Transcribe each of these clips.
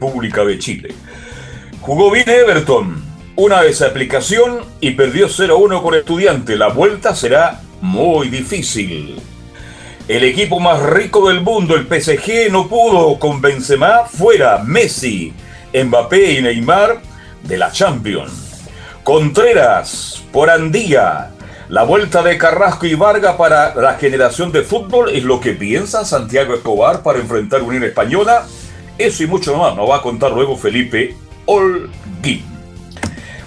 República de Chile. Jugó bien Everton, una desaplicación y perdió 0-1 con estudiante. La vuelta será muy difícil. El equipo más rico del mundo, el PSG, no pudo con Benzema fuera, Messi, Mbappé y Neymar de la Champions. Contreras, por Andía, la vuelta de Carrasco y Vargas para la generación de fútbol es lo que piensa Santiago Escobar para enfrentar Unión Española eso y mucho más nos va a contar luego Felipe Olguín.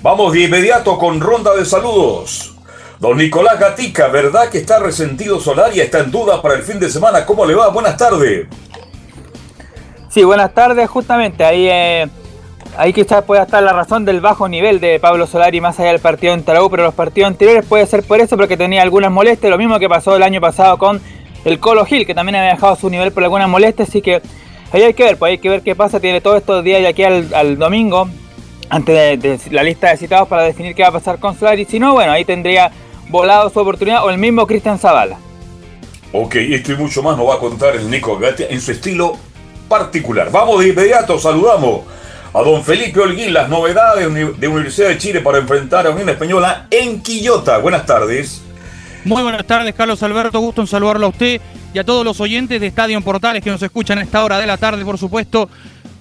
Vamos de inmediato con ronda de saludos. Don Nicolás Gatica, ¿verdad que está resentido Solar y está en duda para el fin de semana? ¿Cómo le va? Buenas tardes. Sí, buenas tardes. Justamente ahí, eh, ahí quizás pueda estar la razón del bajo nivel de Pablo Solari más allá del partido en Tarau, pero los partidos anteriores puede ser por eso, porque tenía algunas molestias. Lo mismo que pasó el año pasado con el Colo Gil, que también había dejado su nivel por algunas molestias, así que Ahí hay que ver, pues hay que ver qué pasa. Tiene todos estos días de aquí al, domingo, antes de, la lista de citados para definir qué va a pasar con Solari. Si no, bueno, ahí tendría volado su oportunidad o el mismo Cristian Zavala. Ok, esto y mucho más nos va a contar el Nico Gatti en su estilo particular. Vamos de inmediato, saludamos a don Felipe Holguín, las novedades de Universidad de Chile para enfrentar a Unión Española en Quillota. Buenas tardes. Muy buenas tardes, Carlos Alberto. Gusto en saludarlo a usted y a todos los oyentes de Estadio Portales que nos escuchan a esta hora de la tarde, por supuesto.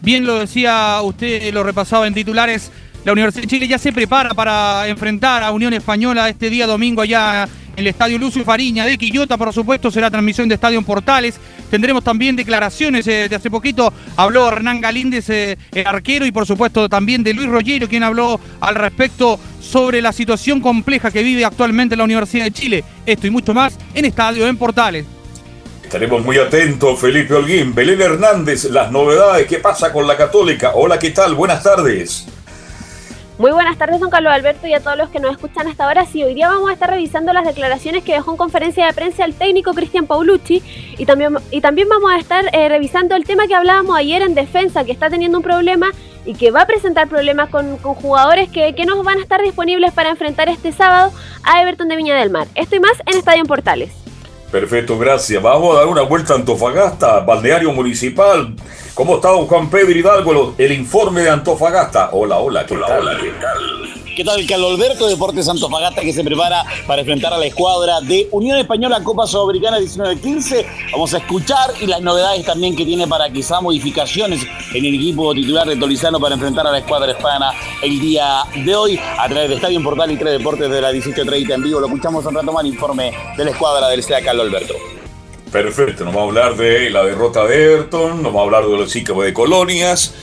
Bien lo decía usted, lo repasaba en titulares. La Universidad de Chile ya se prepara para enfrentar a Unión Española este día domingo allá en el Estadio Lucio Fariña de Quillota, por supuesto, será transmisión de Estadio Portales. Tendremos también declaraciones eh, de hace poquito. Habló Hernán Galíndez, eh, el arquero, y por supuesto también de Luis Rollero, quien habló al respecto sobre la situación compleja que vive actualmente la Universidad de Chile. Esto y mucho más en Estadio en Portales. Estaremos muy atentos, Felipe Holguín. Belén Hernández, las novedades, ¿qué pasa con la Católica? Hola, ¿qué tal? Buenas tardes. Muy buenas tardes, don Carlos Alberto, y a todos los que nos escuchan hasta ahora. Sí, hoy día vamos a estar revisando las declaraciones que dejó en conferencia de prensa el técnico Cristian Paulucci y también, y también vamos a estar eh, revisando el tema que hablábamos ayer en defensa, que está teniendo un problema y que va a presentar problemas con, jugadores que, que no van a estar disponibles para enfrentar este sábado a Everton de Viña del Mar. Esto y más en Estadio Portales. Perfecto, gracias. Vamos a dar una vuelta a Antofagasta, balneario municipal. ¿Cómo está don Juan Pedro Hidalgo? El informe de Antofagasta. Hola, hola, ¿qué tal? Hola, ¿qué tal? ¿Qué tal? Carlos Alberto, Deportes Antofagasta, que se prepara para enfrentar a la escuadra de Unión Española Copa Sudamericana 19-15. Vamos a escuchar y las novedades también que tiene para quizá modificaciones en el equipo titular de Tolizano para enfrentar a la escuadra hispana el día de hoy a través de Estadio Portal y tres deportes de la 18.30 en vivo. Lo escuchamos un rato más, informe de la escuadra del SEA Carlos Alberto. Perfecto, nos va a hablar de la derrota de Everton, nos va a hablar de los ciclos de colonias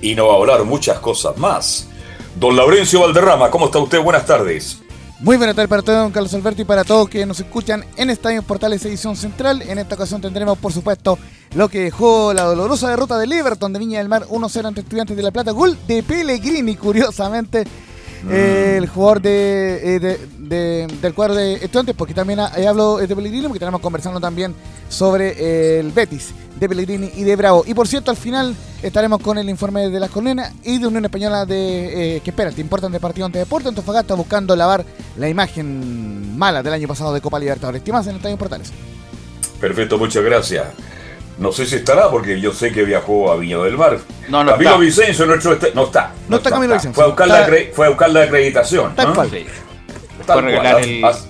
y nos va a hablar muchas cosas más. Don Laurencio Valderrama, ¿cómo está usted? Buenas tardes. Muy buenas tardes para todos, don Carlos Alberto, y para todos que nos escuchan en Estadio Portales Edición Central. En esta ocasión tendremos, por supuesto, lo que dejó la dolorosa derrota del Everton de Viña del Mar 1-0 ante Estudiantes de La Plata. Gol de Pellegrini, curiosamente. Eh, el jugador de, eh, de- de- del cuadro de estudiantes, porque también eh, hablo de Pellegrini, porque tenemos conversando también sobre eh, el Betis de Pellegrini y de Bravo. Y por cierto, al final estaremos con el informe de las Cornenas y de Unión Española de eh, que espera, te importan de partido ante Deporte, Antofagasta buscando lavar la imagen mala del año pasado de Copa Libertadores. ¿Qué más en el Estadio Portales? Perfecto, muchas gracias. No sé si estará, porque yo sé que viajó a Viña del Mar. No, no Camilo está. Vicencio, nuestro este- no está. No está Camilo Vicencio. Fue a buscar, Está- la, acre- fue a buscar la acreditación. Tal ¿no? cual. Sí. Tal Fue a regalar cual, el, haz-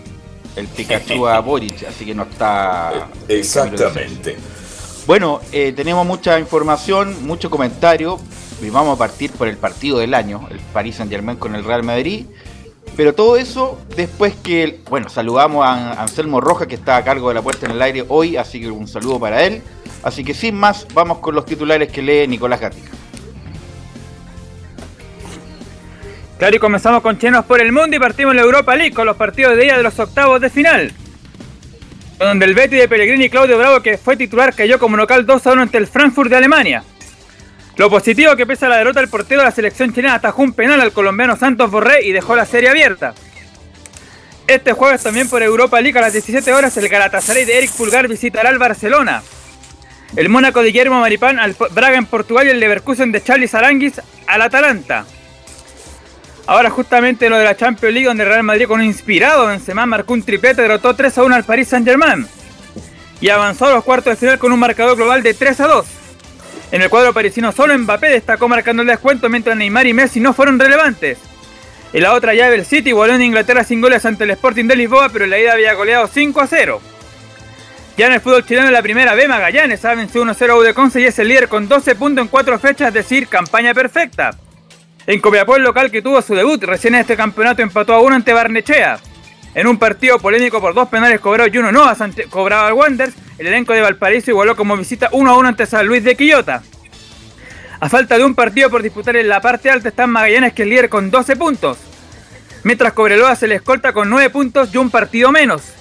el Pikachu a Boric, así que no está. Exactamente. Bueno, eh, tenemos mucha información, mucho comentario y vamos a partir por el partido del año, el Paris Saint Germain con el Real Madrid. Pero todo eso después que, bueno, saludamos a Anselmo Roja que está a cargo de la puerta en el aire hoy, así que un saludo para él. Así que sin más, vamos con los titulares que lee Nicolás Gatica. Claro, y comenzamos con Chenos por el Mundo y partimos en la Europa League con los partidos de día de los octavos de final. Donde el Betty de Pellegrini y Claudio Bravo, que fue titular, cayó como local 2 a 1 ante el Frankfurt de Alemania. Lo positivo que pese a la derrota el portero de la selección chilena atajó un penal al colombiano Santos Borré y dejó la serie abierta. Este jueves también por Europa League a las 17 horas el Galatasaray de Eric Pulgar visitará al Barcelona. El Mónaco de Guillermo Maripán al Braga en Portugal y el Leverkusen de Charlie Aranguis al Atalanta. Ahora justamente lo de la Champions League donde Real Madrid con un inspirado Benzema marcó un triplete derrotó 3 a 1 al Paris Saint Germain. Y avanzó a los cuartos de final con un marcador global de 3 a 2. En el cuadro parisino solo Mbappé destacó marcando el descuento mientras Neymar y Messi no fueron relevantes. En la otra llave el City volvió en Inglaterra sin goles ante el Sporting de Lisboa pero en la ida había goleado 5 a 0. Ya en el fútbol chileno en la primera B Magallanes ha vencido 1-0 a Udeconce y es el líder con 12 puntos en 4 fechas, es decir, campaña perfecta. En Copiapó, el local que tuvo su debut recién en este campeonato empató a uno ante Barnechea. En un partido polémico por dos penales cobrados y uno no cobrado al Wanderers, el elenco de Valparaíso igualó como visita 1 a 1 ante San Luis de Quillota. A falta de un partido por disputar en la parte alta están Magallanes que es líder con 12 puntos. Mientras Cobreloa se le escolta con 9 puntos y un partido menos.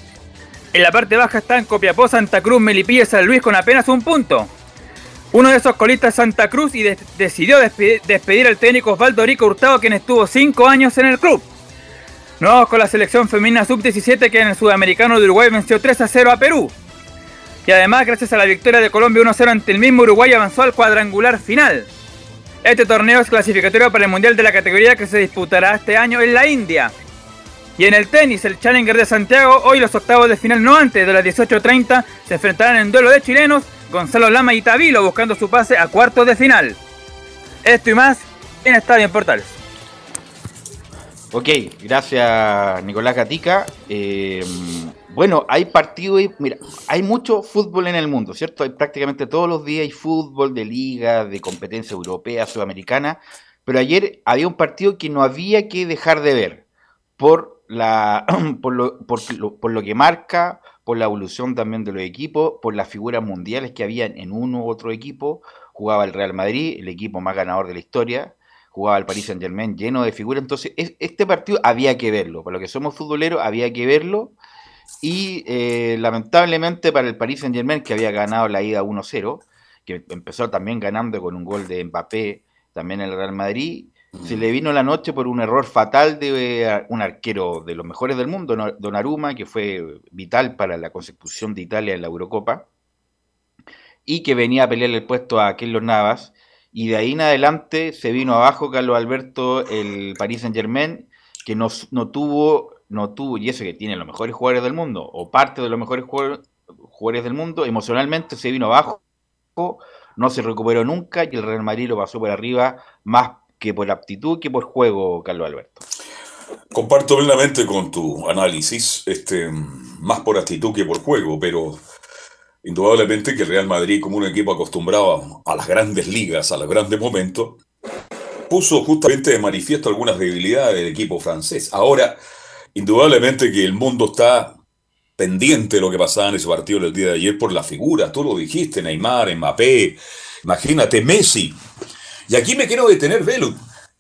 En la parte baja están Copiapó, Santa Cruz, Melipilla y San Luis con apenas un punto. Uno de esos colistas Santa Cruz y de- decidió despe- despedir al técnico Osvaldo Rico Hurtado, quien estuvo 5 años en el club. Nos vamos con la selección femenina sub-17 que en el sudamericano de Uruguay venció 3 a 0 a Perú. Y además, gracias a la victoria de Colombia 1 a 0 ante el mismo Uruguay, avanzó al cuadrangular final. Este torneo es clasificatorio para el Mundial de la categoría que se disputará este año en la India. Y en el tenis, el Challenger de Santiago, hoy los octavos de final no antes de las 18.30 se enfrentarán en duelo de chilenos, Gonzalo Lama y Tavilo buscando su pase a cuartos de final. Esto y más en Estadio en Portales. Ok, gracias Nicolás Gatica. Eh, bueno, hay partido y mira, hay mucho fútbol en el mundo, ¿cierto? Hay prácticamente todos los días hay fútbol de liga, de competencia europea, sudamericana, pero ayer había un partido que no había que dejar de ver por la por lo, por lo, que marca, por la evolución también de los equipos, por las figuras mundiales que habían en uno u otro equipo. Jugaba el Real Madrid, el equipo más ganador de la historia, jugaba el Paris Saint Germain lleno de figuras. Entonces, es- este partido había que verlo. Para los que somos futboleros, había que verlo. Y eh, lamentablemente para el Paris Saint Germain, que había ganado la ida 1-0, que empezó también ganando con un gol de Mbappé, también el Real Madrid, se le vino la noche por un error fatal de eh, un arquero de los mejores del mundo, Donnarumma, que fue vital para la consecución de Italia en la Eurocopa, y que venía a pelear el puesto a Keylor Navas. Y de ahí en adelante se vino abajo Carlos Alberto, el Paris Saint Germain, que no, no tuvo, no tuvo, y eso que tiene los mejores jugadores del mundo, o parte de los mejores jugadores del mundo, emocionalmente se vino abajo, no se recuperó nunca y el Real Madrid lo pasó por arriba más que por aptitud que por juego, Carlos Alberto. Comparto plenamente con tu análisis, este, más por actitud que por juego, pero indudablemente que el Real Madrid, como un equipo acostumbrado a las grandes ligas, a los grandes momentos, puso justamente de manifiesto algunas debilidades del equipo francés. Ahora, indudablemente que el mundo está pendiente de lo que pasaba en ese partido el día de ayer por las figuras, tú lo dijiste, Neymar, Mbappé, imagínate, Messi. Y aquí me quiero detener, Velo.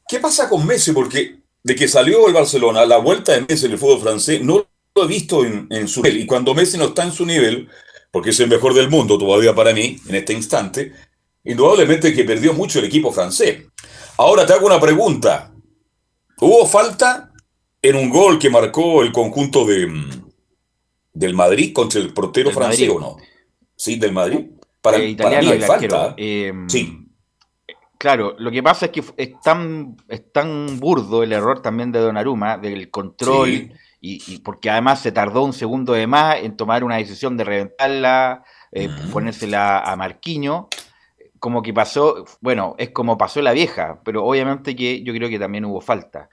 ¿Qué pasa con Messi? Porque de que salió el Barcelona, la vuelta de Messi en el fútbol francés, no lo he visto en, en su nivel. Y cuando Messi no está en su nivel, porque es el mejor del mundo todavía para mí, en este instante, indudablemente que perdió mucho el equipo francés. Ahora te hago una pregunta. Hubo falta en un gol que marcó el conjunto de del Madrid contra el portero francés, ¿o no? Sí, del Madrid. Para, Eh, italiano mí hay falta. Eh, Sí. Claro, lo que pasa es que es tan, es tan burdo el error también de Donnarumma, del control, Sí. y, y porque además se tardó un segundo de más en tomar una decisión de reventarla, eh, ponérsela a Marquinho, como que pasó, bueno, es como pasó la vieja, pero obviamente que yo creo que también hubo falta.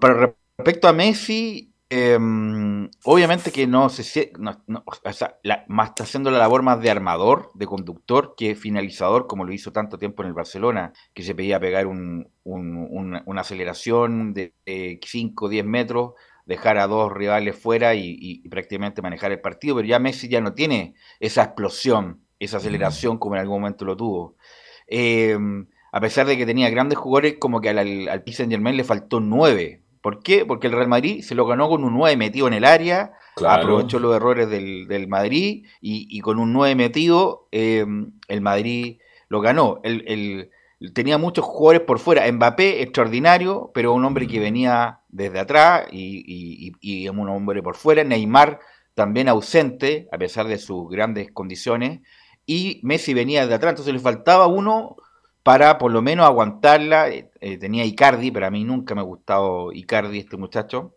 Pero respecto a Messi, eh, obviamente que no se no- no, o sea, la- más está haciendo la labor más de armador, de conductor, que finalizador, como lo hizo tanto tiempo en el Barcelona, que se pedía pegar un- un- una, una aceleración de 5 o 10 metros, dejar a dos rivales fuera y, y- y prácticamente manejar el partido, pero ya Messi ya no tiene esa explosión, esa aceleración como en algún momento lo tuvo. Eh, a pesar de que tenía grandes jugadores, como que al, al, al Saint-Germain le faltó 9. ¿Por qué? Porque el Real Madrid se lo ganó con un 9 metido en el área, Claro. aprovechó los errores del, del Madrid y, y con un 9 metido eh, el Madrid lo ganó. El, el- tenía muchos jugadores por fuera. Mbappé, extraordinario, pero un hombre que venía desde atrás y, y- y- un hombre por fuera. Neymar también ausente, a pesar de sus grandes condiciones. Y Messi venía de atrás, entonces le faltaba uno para por lo menos aguantarla. Eh, tenía Icardi, pero a mí nunca me ha gustado Icardi, este muchacho.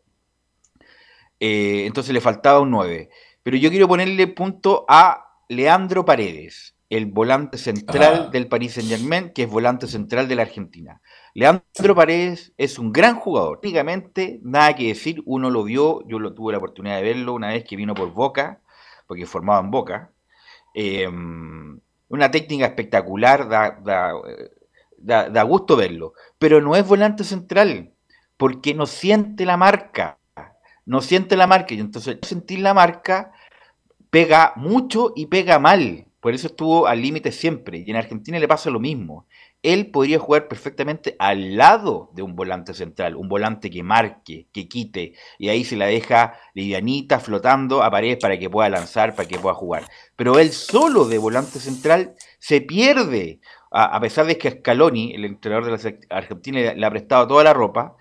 Eh, entonces le faltaba un 9. Pero yo quiero ponerle punto a Leandro Paredes, el volante central Ah. del Paris Saint Germain, que es volante central de la Argentina. Leandro Paredes es un gran jugador. Técnicamente, nada que decir, uno lo vio, yo lo tuve la oportunidad de verlo una vez que vino por Boca, porque formaba en Boca. Eh, una técnica espectacular, da, da, da- da gusto verlo. Pero no es volante central, porque no siente la marca. No siente la marca. Y entonces, sentir la marca pega mucho y pega mal. Por eso estuvo al límite siempre. Y en Argentina le pasa lo mismo. Él podría jugar perfectamente al lado de un volante central, un volante que marque, que quite, y ahí se la deja livianita, flotando a paredes para que pueda lanzar, para que pueda jugar. Pero él solo de volante central se pierde, a, a pesar de que Scaloni, el entrenador de la Argentina, le, le ha prestado toda la ropa,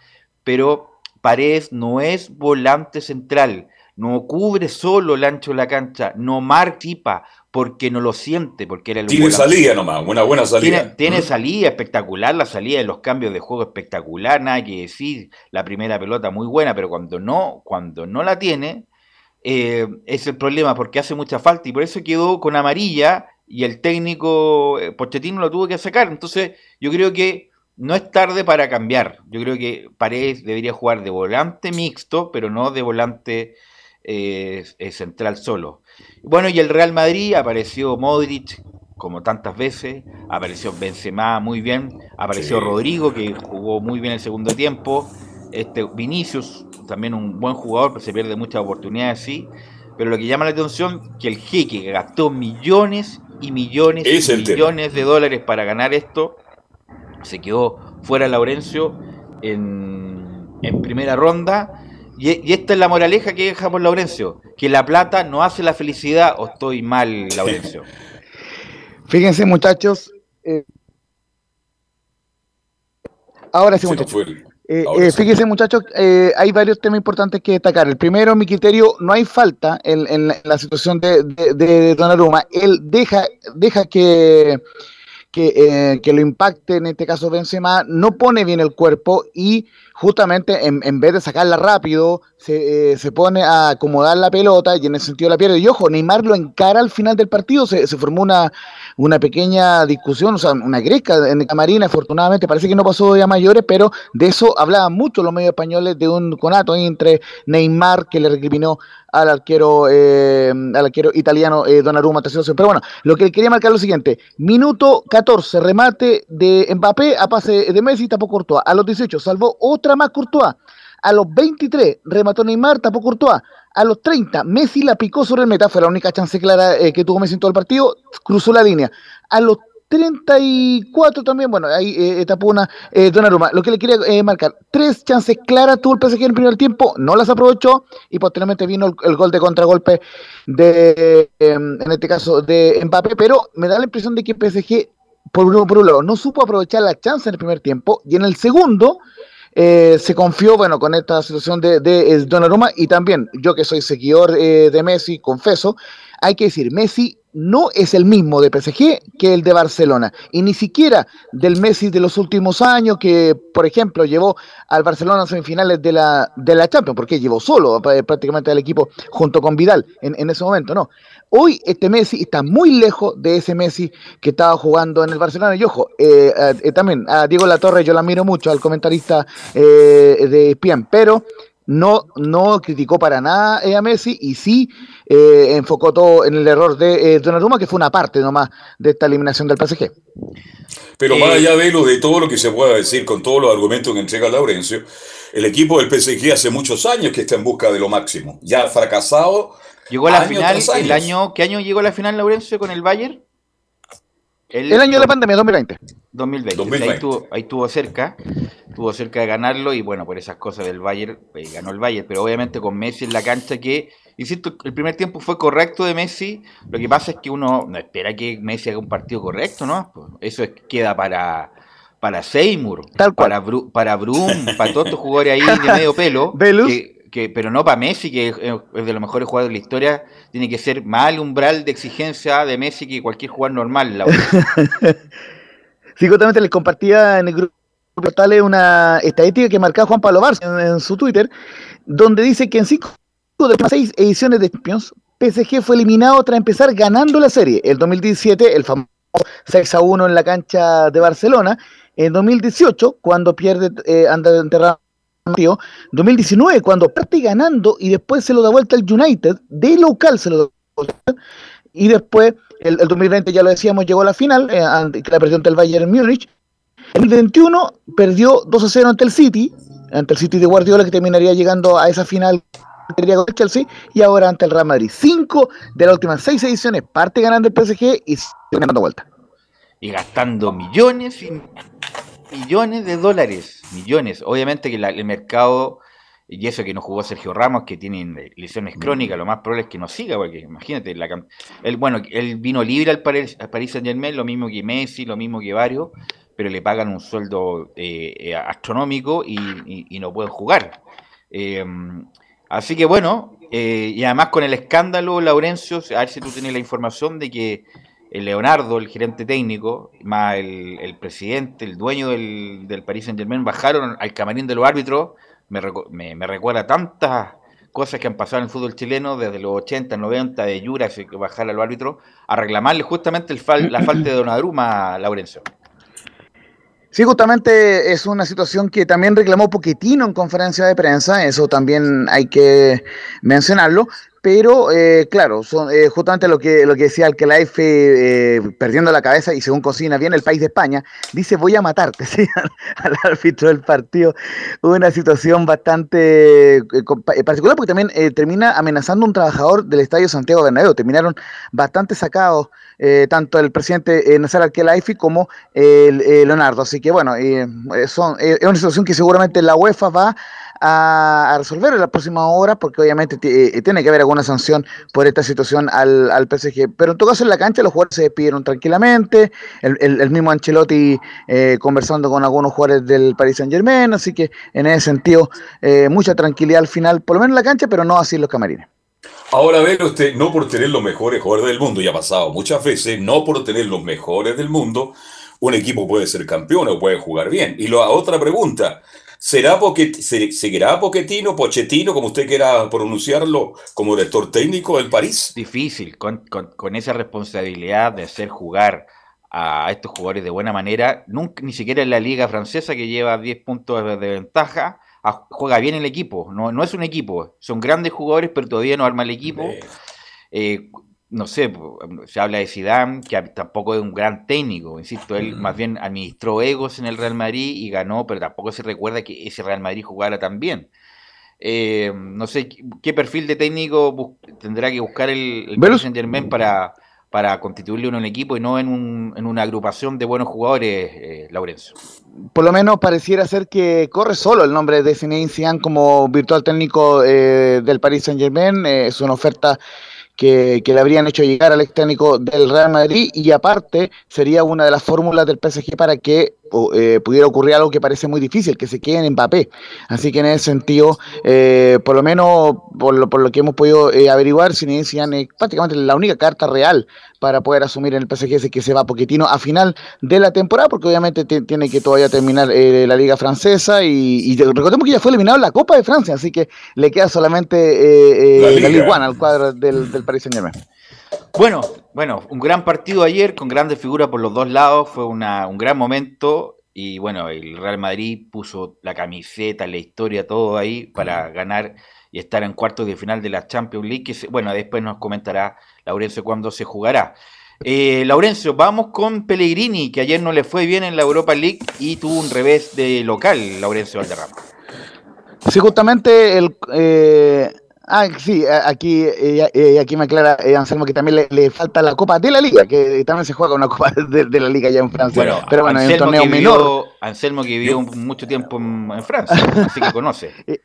pero Paredes no es volante central, no cubre solo el ancho de la cancha, no marca porque no lo siente, porque era el Tiene volante. salida nomás, una buena salida. Tiene, tiene ¿Mm? salida espectacular, la salida de los cambios de juego espectacular, nada que decir, la primera pelota muy buena, pero cuando no, cuando no la tiene, eh, es el problema, porque hace mucha falta y por eso quedó con amarilla y el técnico eh, Pochettino lo tuvo que sacar. Entonces, yo creo que no es tarde para cambiar. Yo creo que Paredes debería jugar de volante mixto, pero no de volante eh, eh, central solo. Bueno, y el Real Madrid apareció Modric, como tantas veces, apareció Benzema muy bien, apareció Sí. Rodrigo, que jugó muy bien el segundo tiempo, este Vinicius, también un buen jugador, pero se pierde muchas oportunidades, sí. Pero lo que llama la atención que el jeque que gastó millones y millones Es y tema. millones de dólares para ganar esto, se quedó fuera Laurencio en, en primera ronda. Y, y esta es la moraleja que dejamos Laurencio, que la plata no hace la felicidad, o estoy mal, Laurencio. Fíjense, muchachos. eh, ahora sí, muchachos. Eh, eh, sí. fíjense, muchachos, eh, hay varios temas importantes que destacar. El primero, mi criterio, no hay falta en, en la, en la situación de, de, de Donnarumma. Él deja, deja que, que, eh, que lo impacte, en este caso Benzema, no pone bien el cuerpo y justamente en, en vez de sacarla rápido, se, eh, se pone a acomodar la pelota y en ese sentido la pierde. Y ojo, Neymar lo encara al final del partido, se, se formó una, una pequeña discusión, o sea, una gresca en el camarín, afortunadamente parece que no pasó a mayores, pero de eso hablaban mucho los medios españoles de un conato entre Neymar que le recriminó al arquero eh, al arquero italiano eh, Donnarumma pero bueno, lo que quería marcar es lo siguiente, minuto 14, remate de Mbappé a pase de Messi, tapó Courtois, a los 18 salvó otra más Courtois, a los 23 remató Neymar, tapó Courtois, a los 30 Messi la picó sobre el meta, fue la única chance clara eh, que tuvo Messi en todo el partido, cruzó la línea, a los 34 también, bueno, ahí eh, tapó una eh, Donnarumma. Lo que le quería eh, marcar, tres chances claras tuvo el PSG en el primer tiempo, no las aprovechó y posteriormente vino el, el gol de contragolpe de, eh, en este caso, de Mbappé, pero me da la impresión de que PSG, por un, por un lado, no supo aprovechar la chance en el primer tiempo y en el segundo eh, se confió, bueno, con esta situación de, de, Donnarumma y también yo que soy seguidor eh, de Messi, confeso, hay que decir, Messi no es el mismo de PSG que el de Barcelona. Y ni siquiera del Messi de los últimos años, que por ejemplo llevó al Barcelona a semifinales de la, de la Champions, porque llevó solo eh, prácticamente al equipo junto con Vidal en, en, ese momento, no. Hoy este Messi está muy lejos de ese Messi que estaba jugando en el Barcelona. Y ojo, eh, eh, también a Diego Latorre yo la miro mucho, al comentarista eh, de Pian, pero no, no criticó para nada eh, a Messi y sí eh, enfocó todo en el error de eh, Donnarumma, que fue una parte nomás de esta eliminación del PSG. Pero más allá de lo de todo lo que se pueda decir con todos los argumentos que entrega Laurencio, el equipo del PSG hace muchos años que está en busca de lo máximo. Ya ha fracasado. Llegó a la final el año. ¿Qué año llegó a la final Laurencio con el Bayern? El, el año de la pandemia, 2020. 2020. 2020. Ahí, tuvo, ahí tuvo cerca, tuvo cerca de ganarlo y bueno, por esas cosas del Bayern, eh, ganó el Bayern, pero obviamente con Messi en la cancha que, insisto, el primer tiempo fue correcto de Messi, lo que pasa es que uno no espera que Messi haga un partido correcto, ¿no? Pues eso es, queda para para Seymour, para, Bru, para Brum, para todos estos jugadores ahí de medio pelo, que, que, pero no para Messi, que es, de los mejores jugadores de la historia, tiene que ser más el umbral de exigencia de Messi que cualquier jugador normal. La sí, justamente les compartía en el grupo portales una estadística que marcaba Juan Pablo Barça en, su Twitter, donde dice que en cinco de las seis ediciones de Champions, PSG fue eliminado tras empezar ganando la serie. El 2017, el famoso 6 a 1 en la cancha de Barcelona. En 2018, cuando pierde, eh, enterrado 2019, cuando parte ganando y después se lo da vuelta el United, de local se lo da vuelta, y después el, el 2020, ya lo decíamos, llegó a la final, eh, ante, la perdió ante el Bayern Múnich. El 2021 perdió 2 a 0 ante el City, ante el City de Guardiola, que terminaría llegando a esa final con el Chelsea, y ahora ante el Real Madrid. Cinco de las últimas seis ediciones parte ganando el PSG y dando vuelta. Y gastando millones y millones de dólares, millones. Obviamente que la, el mercado, y eso que no jugó Sergio Ramos, que tiene lesiones crónicas, lo más probable es que no siga, porque imagínate, la, él, bueno, él vino libre al Paris, al Paris Saint Germain, lo mismo que Messi, lo mismo que varios, pero le pagan un sueldo eh, astronómico y, y, y, no pueden jugar. Eh, así que bueno, eh, y además con el escándalo, Laurencio, a ver si tú tienes la información de que el Leonardo, el gerente técnico, más el, presidente, el dueño del, del, Paris Saint Germain, bajaron al camarín de los árbitros. Me, recuerda tantas cosas que han pasado en el fútbol chileno desde los 80, 90, de Yura, que bajar a los árbitros, a reclamarle justamente la falta de Donnarumma a Laurencio. Sí, justamente es una situación que también reclamó Poquetino en conferencia de prensa, eso también hay que mencionarlo, pero eh, claro, son, eh, justamente lo que, lo que decía Alcalaife eh, perdiendo la cabeza y según cocina bien el país de España, dice voy a matarte ¿sí? al, árbitro del partido. Una situación bastante eh, particular porque también eh, termina amenazando un trabajador del Estadio Santiago Bernabéu. Terminaron bastante sacados tanto el presidente Nazar Alcalaife como el, Leonardo. Así que bueno, son, es una situación que seguramente la UEFA va a, a resolver en las próximas horas, porque obviamente eh, tiene que haber alguna sanción por esta situación al, al, PSG. Pero en todo caso, en la cancha los jugadores se despidieron tranquilamente, el, el, mismo Ancelotti eh, conversando con algunos jugadores del Paris Saint Germain, así que en ese sentido, eh, mucha tranquilidad al final, por lo menos en la cancha, pero no así en los camarines. Ahora ve usted, no por tener los mejores jugadores del mundo, y ha pasado muchas veces, no por tener los mejores del mundo, un equipo puede ser campeón o puede jugar bien. Y la otra pregunta, ¿Será porque seguirá Pochettino, Pochettino, como usted quiera pronunciarlo, como director técnico del París? Difícil, con, con, con, esa responsabilidad de hacer jugar a estos jugadores de buena manera, nunca, ni siquiera en la liga francesa que lleva 10 puntos de ventaja, a, juega bien el equipo, no, no es un equipo, son grandes jugadores, pero todavía no arma el equipo. Eh, no sé, se habla de Zidane, que tampoco es un gran técnico, insisto, él más bien administró egos en el Real Madrid y ganó, pero tampoco se recuerda que ese Real Madrid jugara tan bien. Eh, no sé qué perfil de técnico tendrá que buscar el, el Paris Saint Germain para, para constituirle un equipo y no en, un, en una agrupación de buenos jugadores, eh, Laurencio. Por lo menos pareciera ser que corre solo el nombre de Zinedine Zidane como virtual técnico eh, del Paris Saint Germain, es una oferta que, que, le habrían hecho llegar al ex técnico del Real Madrid y aparte sería una de las fórmulas del PSG para que eh, pudiera ocurrir algo que parece muy difícil, que se quede en Mbappé. Así que en ese sentido, por lo menos por lo, por lo que hemos podido averiguar, si es prácticamente la única carta real para poder asumir en el PSG es que se va Poquetino a final de la temporada, porque obviamente tiene que todavía terminar la liga francesa y, recordemos que ya fue eliminado en la Copa de Francia, así que le queda solamente la, Ligue 1 al cuadro del, del Paris Saint Germain. Bueno, bueno, un gran partido ayer con grandes figuras por los dos lados, fue una, un gran momento y bueno, el Real Madrid puso la camiseta, la historia, todo ahí para ganar y estar en cuartos de final de la Champions League, que bueno, después nos comentará Laurencio cuándo se jugará. Eh, Laurencio, vamos con Pellegrini, que ayer no le fue bien en la Europa League y tuvo un revés de local, Laurencio Valderrama. Sí, justamente el, eh, Ah, sí, aquí, eh, aquí me aclara eh, Anselmo que también le, falta la Copa de la Liga, que también se juega una Copa de, la Liga ya en Francia. Bueno, pero bueno, Anselmo en un torneo menor. Anselmo que vivió mucho tiempo en, Francia, así que conoce. Eh,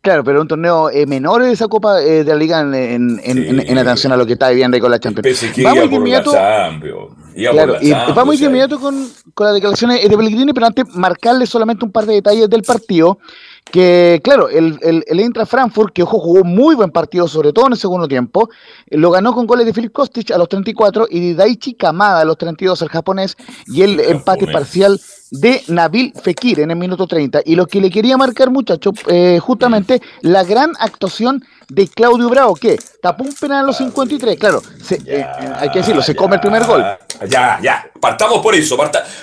claro, pero un torneo menor esa Copa de la Liga en, en, atención a lo que está viviendo ahí con la Champions. Vamos de inmediato. Claro, y vamos de inmediato con, con las declaraciones de Pellegrini, pero antes marcarle solamente un par de detalles del partido que claro, el, el, el Eintracht Frankfurt, que ojo, jugó muy buen partido, sobre todo en el segundo tiempo, lo ganó con goles de Philip Kostic a los 34 y de Daichi Kamada a los 32, el japonés, y el empate parcial de Nabil Fekir en el minuto 30. Y lo que le quería marcar, muchachos, eh, justamente la gran actuación de Claudio Bravo, que tapó un penal a los 53, claro, eh, hay que decirlo, se come el primer gol. Ya, ya, partamos por eso.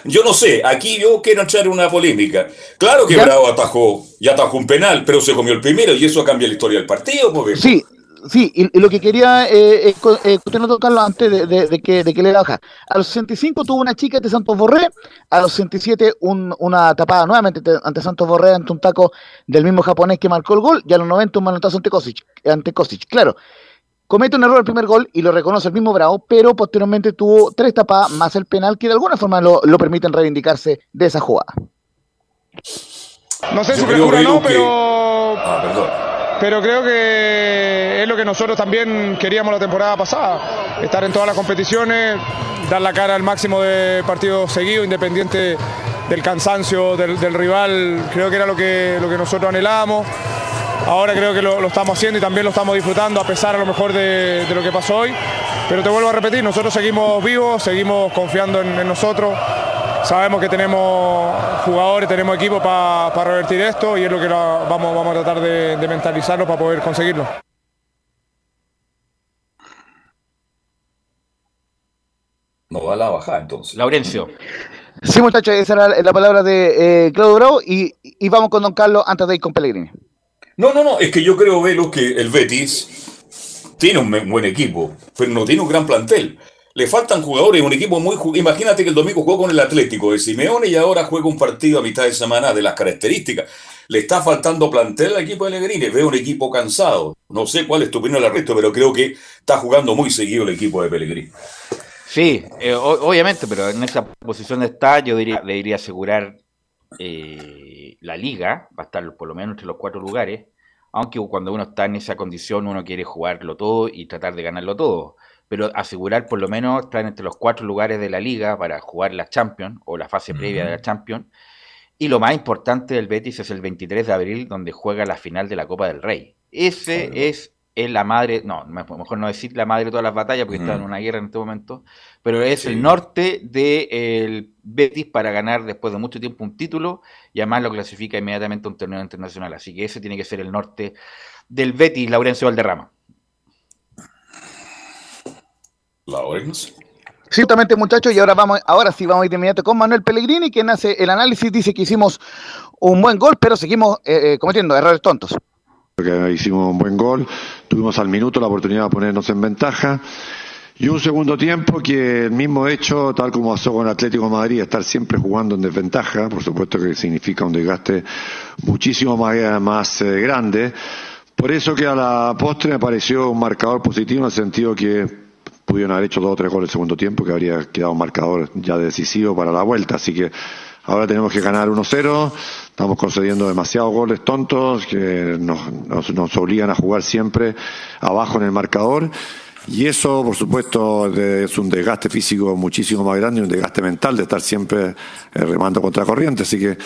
Yo no sé, aquí yo quiero echar una polémica. Claro que Bravo atajó, ya atajó un penal, pero se comió el primero y eso cambia la historia del partido. Pues, sí, Sí, y, lo que quería eh, eh, tocarlo antes de, que, de que le baja. A los 65 tuvo una chica ante Santos Borré, a los 67 un, una tapada nuevamente ante Santos Borré ante un taco del mismo japonés que marcó el gol, y a los 90 un manotazo ante Kosic. Ante Kosic. Claro, comete un error el primer gol y lo reconoce el mismo Bravo, pero posteriormente tuvo tres tapadas más el penal que de alguna forma lo, lo permiten reivindicarse de esa jugada. No sé si frescura no, pero... Ah, perdón pero creo que es lo que nosotros también queríamos la temporada pasada, estar en todas las competiciones, dar la cara al máximo de partidos seguidos, independiente del cansancio del, rival, creo que era lo que, lo que nosotros anhelábamos. Ahora creo que lo, estamos haciendo y también lo estamos disfrutando a pesar a lo mejor de, lo que pasó hoy. Pero te vuelvo a repetir, nosotros seguimos vivos, seguimos confiando en nosotros. Sabemos que tenemos jugadores, tenemos equipo para revertir esto y es lo que vamos, vamos a tratar de, mentalizarlo para poder conseguirlo. No va a la bajada entonces. Laurencio. Sí, muchachos, esa era la palabra de eh, Claudio Bravo y, y, vamos con Don Carlos antes de ir con Pellegrini. No, no, no, es que yo creo, Velo, que el Betis tiene un buen equipo, pero no tiene un gran plantel. Le faltan jugadores, un equipo muy... Imagínate que el domingo jugó con el Atlético de Simeone y ahora juega un partido a mitad de semana de las características. Le está faltando plantel al equipo de Negrini. Veo un equipo cansado. No sé cuál es tu opinión al resto, pero creo que está jugando muy seguido el equipo de Pellegrini. Sí, eh, obviamente, pero en esa posición de yo diría, le diría asegurar eh, la liga, va a estar por lo menos entre los cuatro lugares, aunque cuando uno está en esa condición uno quiere jugarlo todo y tratar de ganarlo todo pero asegurar por lo menos estar entre los cuatro lugares de la liga para jugar la Champions o la fase previa de la Champions. Y lo más importante del Betis es el 23 de abril, donde juega la final de la Copa del Rey. Ese es, la madre, no, mejor no decir la madre de todas las batallas, porque está en una guerra en este momento, pero es el norte del Betis para ganar después de mucho tiempo un título y además lo clasifica inmediatamente a un torneo internacional. Así que ese tiene que ser el norte del Betis, Laurencio Valderrama. Lawrence. Ciertamente, muchachos, y ahora vamos, ahora sí vamos a ir de inmediato con Manuel Pellegrini, quien hace el análisis, dice que hicimos un buen gol, pero seguimos eh, eh, cometiendo errores tontos. Que hicimos un buen gol, tuvimos al minuto la oportunidad de ponernos en ventaja. Y un segundo tiempo que el mismo hecho, tal como pasó con Atlético de Madrid, estar siempre jugando en desventaja, por supuesto que significa un desgaste muchísimo más, más eh, grande. Por eso que a la postre me pareció un marcador positivo en el sentido que pudieron haber hecho dos o tres goles el segundo tiempo, que habría quedado un marcador ya decisivo para la vuelta. Así que ahora tenemos que ganar 1-0. Estamos concediendo demasiados goles tontos que nos, nos, obligan a jugar siempre abajo en el marcador. Y eso, por supuesto, es un desgaste físico muchísimo más grande y un desgaste mental de estar siempre eh, remando contra corriente. Así que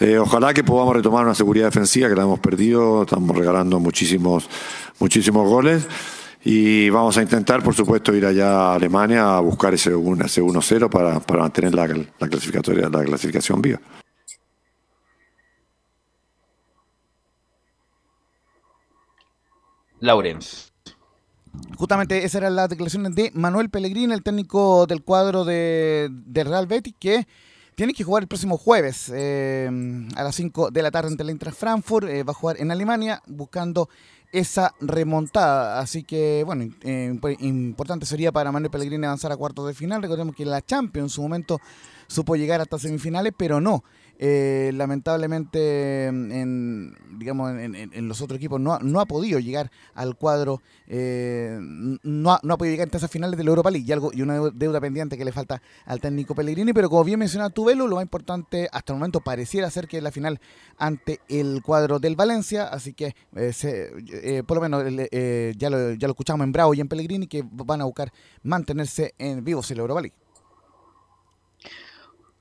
eh, ojalá que podamos retomar una seguridad defensiva que la hemos perdido. Estamos regalando muchísimos, muchísimos goles. Y vamos a intentar, por supuesto, ir allá a Alemania a buscar ese 1-0 para, para mantener la, la, clasificatoria, la clasificación viva. Laurens. Justamente esas eran las declaraciones de Manuel Pellegrini, el técnico del cuadro de, Real Betis, que tiene que jugar el próximo jueves eh, a las 5 de la tarde ante el Eintracht Frankfurt. Eh, va a jugar en Alemania buscando esa remontada. Así que, bueno, eh, importante sería para Manuel Pellegrini avanzar a cuartos de final. Recordemos que la Champions en su momento supo llegar hasta semifinales, pero no. Eh, lamentablemente en, digamos, en, los otros equipos no, no, ha podido llegar al cuadro, eh, no, ha, no, ha, podido llegar a esas finales de la Europa League y, algo, y una deuda pendiente que le falta al técnico Pellegrini, pero como bien mencionaba Tubelo, lo más importante hasta el momento pareciera ser que es la final ante el cuadro del Valencia, así que eh, por lo menos ya, lo, ya lo escuchamos en Bravo y en Pellegrini que van a buscar mantenerse en vivos en la Europa League.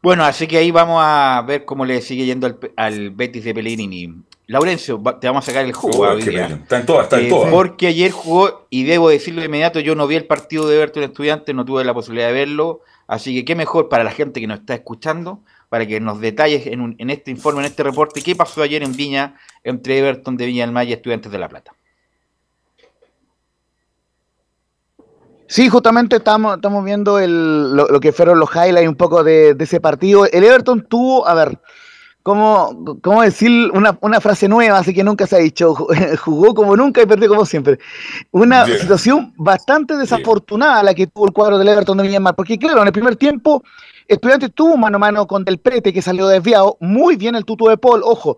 Bueno, así que ahí vamos a ver cómo le sigue yendo al, Betis de Pellegrini. Laurencio, te vamos a sacar el jugo. Está en todas, está en todas. Porque ayer jugó, y debo decirlo de inmediato, yo no vi el partido de Everton Estudiante, no tuve la posibilidad de verlo. Así que qué mejor para la gente que nos está escuchando, para que nos detalles en, en este informe, en este reporte, qué pasó ayer en Viña entre Everton de Viña del Mar y Estudiantes de La Plata. Sí, justamente estamos, estamos viendo el, lo, que fueron los highlights un poco de, ese partido. El Everton tuvo, a ver, ¿cómo, cómo decir una, una, frase nueva, así que nunca se ha dicho? Jugó como nunca y perdió como siempre. Una situación bastante desafortunada la que tuvo el cuadro del Everton de Villamar, porque claro, en el primer tiempo, Estudiantes tuvo mano a mano con Del Prete, que salió desviado. Muy bien el tuto de Paul, ojo,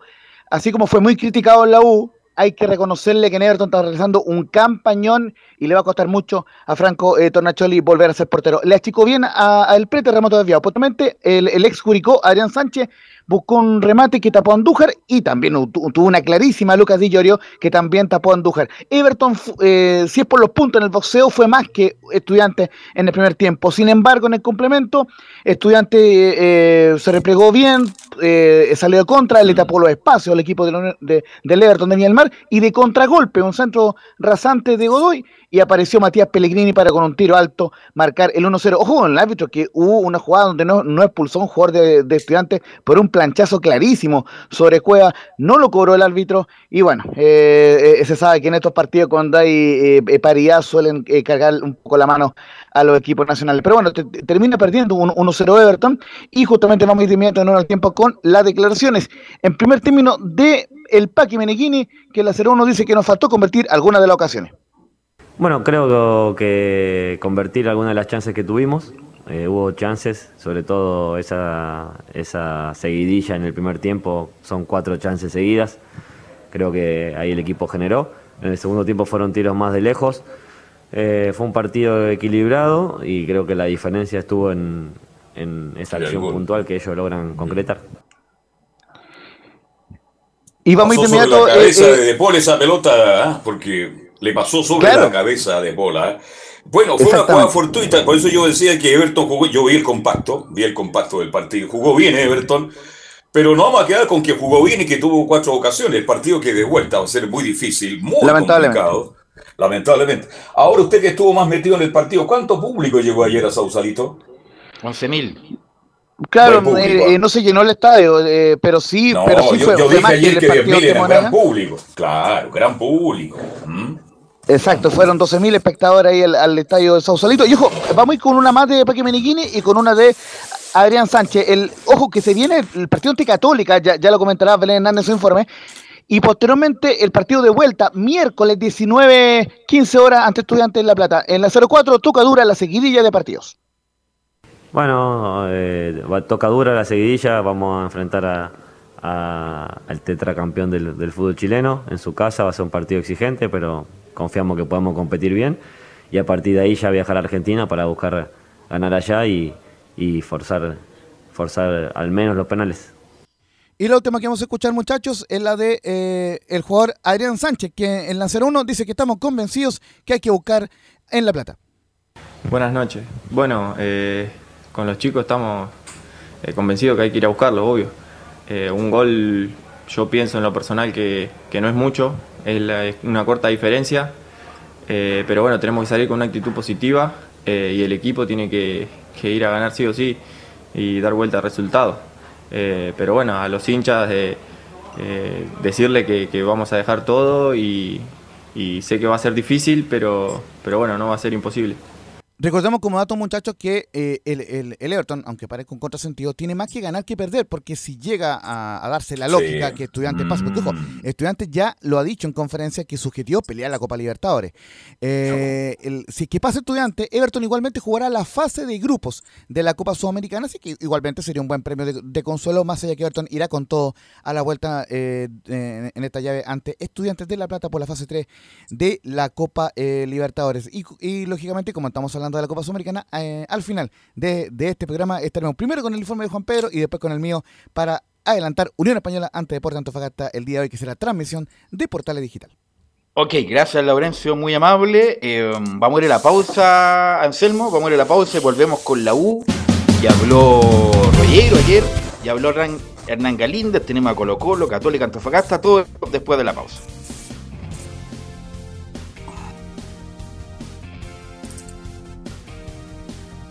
así como fue muy criticado en la U, hay que reconocerle que Everton está realizando un campañón y le va a costar mucho a Franco eh, Tornacholi volver a ser portero. Le achicó bien a, el prete remoto desviado. Potente, el, el ex Juricó, Adrián Sánchez, buscó un remate que tapó a Andújar y también tuvo una clarísima Lucas Di Llorio que también tapó a Andújar. Everton, eh, si es por los puntos en el boxeo, fue más que estudiante en el primer tiempo. Sin embargo, en el complemento, estudiante eh, se replegó bien, eh, salió de contra, le tapó los espacios al equipo de, de, del Everton de Mar y de contragolpe, un centro rasante de Godoy y apareció Matías Pellegrini para con un tiro alto marcar el 1-0. Ojo con el árbitro que hubo una jugada donde no, no expulsó un jugador de, estudiantes por un planchazo clarísimo sobre Cueva, no lo cobró el árbitro y bueno, eh, eh, se sabe que en estos partidos cuando hay eh, paridad suelen cargar un poco la mano a los equipos nacionales. Pero bueno, termina perdiendo un 1-0 Everton y justamente vamos a ir inmediato en al tiempo con las declaraciones. En primer término de el Paqui Meneghini, que la 0-1 dice que nos faltó convertir algunas de las ocasiones. Bueno, creo que convertir algunas de las chances que tuvimos, eh, hubo chances, sobre todo esa, esa seguidilla en el primer tiempo, son cuatro chances seguidas, creo que ahí el equipo generó, en el segundo tiempo fueron tiros más de lejos, eh, fue un partido equilibrado y creo que la diferencia estuvo en, esa acción puntual que ellos logran concretar. Y vamos inmediato. La cabeza eh, de Paul esa pelota, ¿ah? porque le pasó sobre la cabeza de bola. ¿eh? Bueno, fue una jugada fortuita, por eso yo decía que Everton jugó, yo vi el compacto, vi el compacto del partido, jugó bien Everton, pero no vamos a quedar con que jugó bien y que tuvo cuatro ocasiones, el partido que de vuelta va a ser muy difícil, muy complicado, lamentablemente. Ahora usted que estuvo más metido en el partido, ¿cuánto público llegó ayer a Sausalito? 11.000. Claro, eh, ¿ah? no se llenó el estadio, eh, pero sí, pero sí fue, yo, dije ayer que, que gran público, claro, gran público. Exacto, fueron 12.000 espectadores ahí al, estadio de Sausalito. Y ojo, vamos a con una más de Peque Menichini y con una de Adrián Sánchez. El, ojo, que se viene el partido anticatólica, ya, ya lo comentará Belén Hernández en su informe. Y posteriormente el partido de vuelta, miércoles 19, 15 horas ante Estudiantes de La Plata. En la 04 toca dura la seguidilla de partidos. Bueno, eh, toca dura la seguidilla, vamos a enfrentar al tetracampeón del fútbol chileno en su casa, va a ser un partido exigente, pero confiamos que podemos competir bien y a partir de ahí ya viajar a Argentina para buscar ganar allá y, forzar, forzar al menos los penales. Y la última que vamos a escuchar, muchachos, es la de eh, el jugador Adrián Sánchez, que en la 0-1 dice que estamos convencidos que hay que buscar en La Plata. Buenas noches. Bueno, eh, con los chicos estamos eh, convencidos que hay que ir a buscarlo, obvio. Eh, un gol, yo pienso en lo personal que, que no es mucho, es, una corta diferencia, eh, pero bueno, tenemos que salir con una actitud positiva eh, y el equipo tiene que, ir a ganar sí o sí y dar vuelta al resultado. Eh, pero bueno, a los hinchas de decirle que, que vamos a dejar todo y, y sé que va a ser difícil, pero, pero bueno, no va a ser imposible. Recordemos como dato, muchachos, que eh, el, el- el Everton, aunque parezca un contrasentido, tiene más que ganar que perder, porque si llega a, a darse la lógica Sí. que Estudiantes pasa, porque ojo, Estudiantes ya lo ha dicho en conferencia que su objetivo es pelear la Copa Libertadores. Eh, el- si es que pasa Estudiantes, Everton igualmente jugará la fase de grupos de la Copa Sudamericana, así que igualmente sería un buen premio de, de consuelo, más allá que Everton irá con todo a la vuelta eh, en, en esta llave ante Estudiantes de La Plata por la fase 3 de la Copa eh, Libertadores. Y, y, lógicamente, como estamos hablando de la Copa Sudamericana, eh, al final de, este programa estaremos primero con el informe de Juan Pedro y después con el mío para adelantar Unión Española ante Deportes Antofagasta el día de hoy, que será transmisión de Portales Digital. Ok, gracias Laurencio, muy amable. Eh, vamos a ir a la pausa, Anselmo, vamos a ir a la pausa y volvemos con la U. Ya habló Rollero ayer, ya habló Hernán Galíndez, tenemos a Colo Colo, Católica, Antofagasta, todo después de la pausa.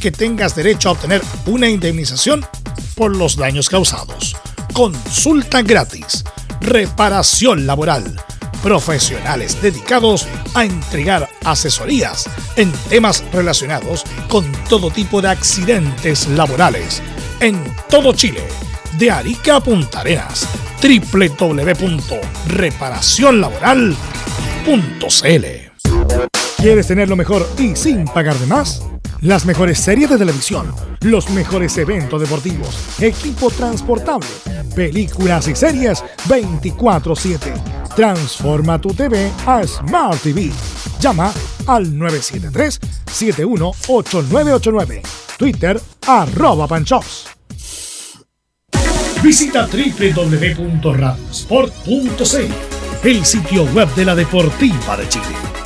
que tengas derecho a obtener una indemnización por los daños causados. Consulta gratis. Reparación laboral. Profesionales dedicados a entregar asesorías en temas relacionados con todo tipo de accidentes laborales. En todo Chile. De Arica a Punta Arenas. www.reparacionlaboral.cl ¿Quieres tener lo mejor y sin pagar de más? Las mejores series de televisión, los mejores eventos deportivos, equipo transportable, películas y series 24/7. Transforma tu TV a Smart TV. Llama al 973-718989. Twitter arroba panchops. Visita www.radiosport.cl, el sitio web de la Deportiva de Chile.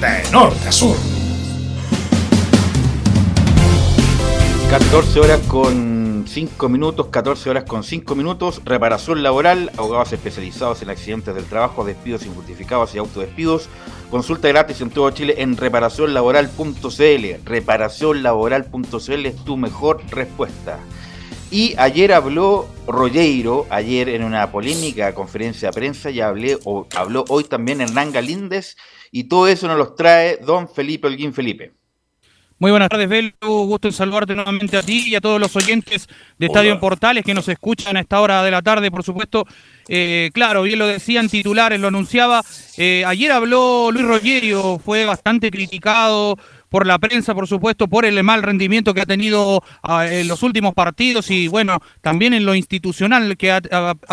de norte a sur. 14 horas con con 5 minutos, 14 horas con 5 minutos. Reparación laboral, abogados especializados en accidentes del trabajo, despidos injustificados y autodespidos. Consulta gratis en todo Chile en reparacionlaboral.cl. Reparacionlaboral.cl es tu mejor respuesta. Y ayer habló Rogueiro, ayer en una polémica conferencia de prensa, y hablé, o, habló hoy también Hernán Galíndez, y todo eso nos los trae don Felipe Holguín Felipe. Muy buenas tardes, Belu. Gusto en saludarte nuevamente a ti y a todos los oyentes de Estadio en Portales que nos escuchan a esta hora de la tarde, por supuesto. Eh, claro, bien lo decían titulares, lo anunciaba. Eh, ayer habló Luis Rogerio, fue bastante criticado por la prensa, por supuesto, por el mal rendimiento que ha tenido ah, en los últimos partidos y, bueno, también en lo institucional que ha,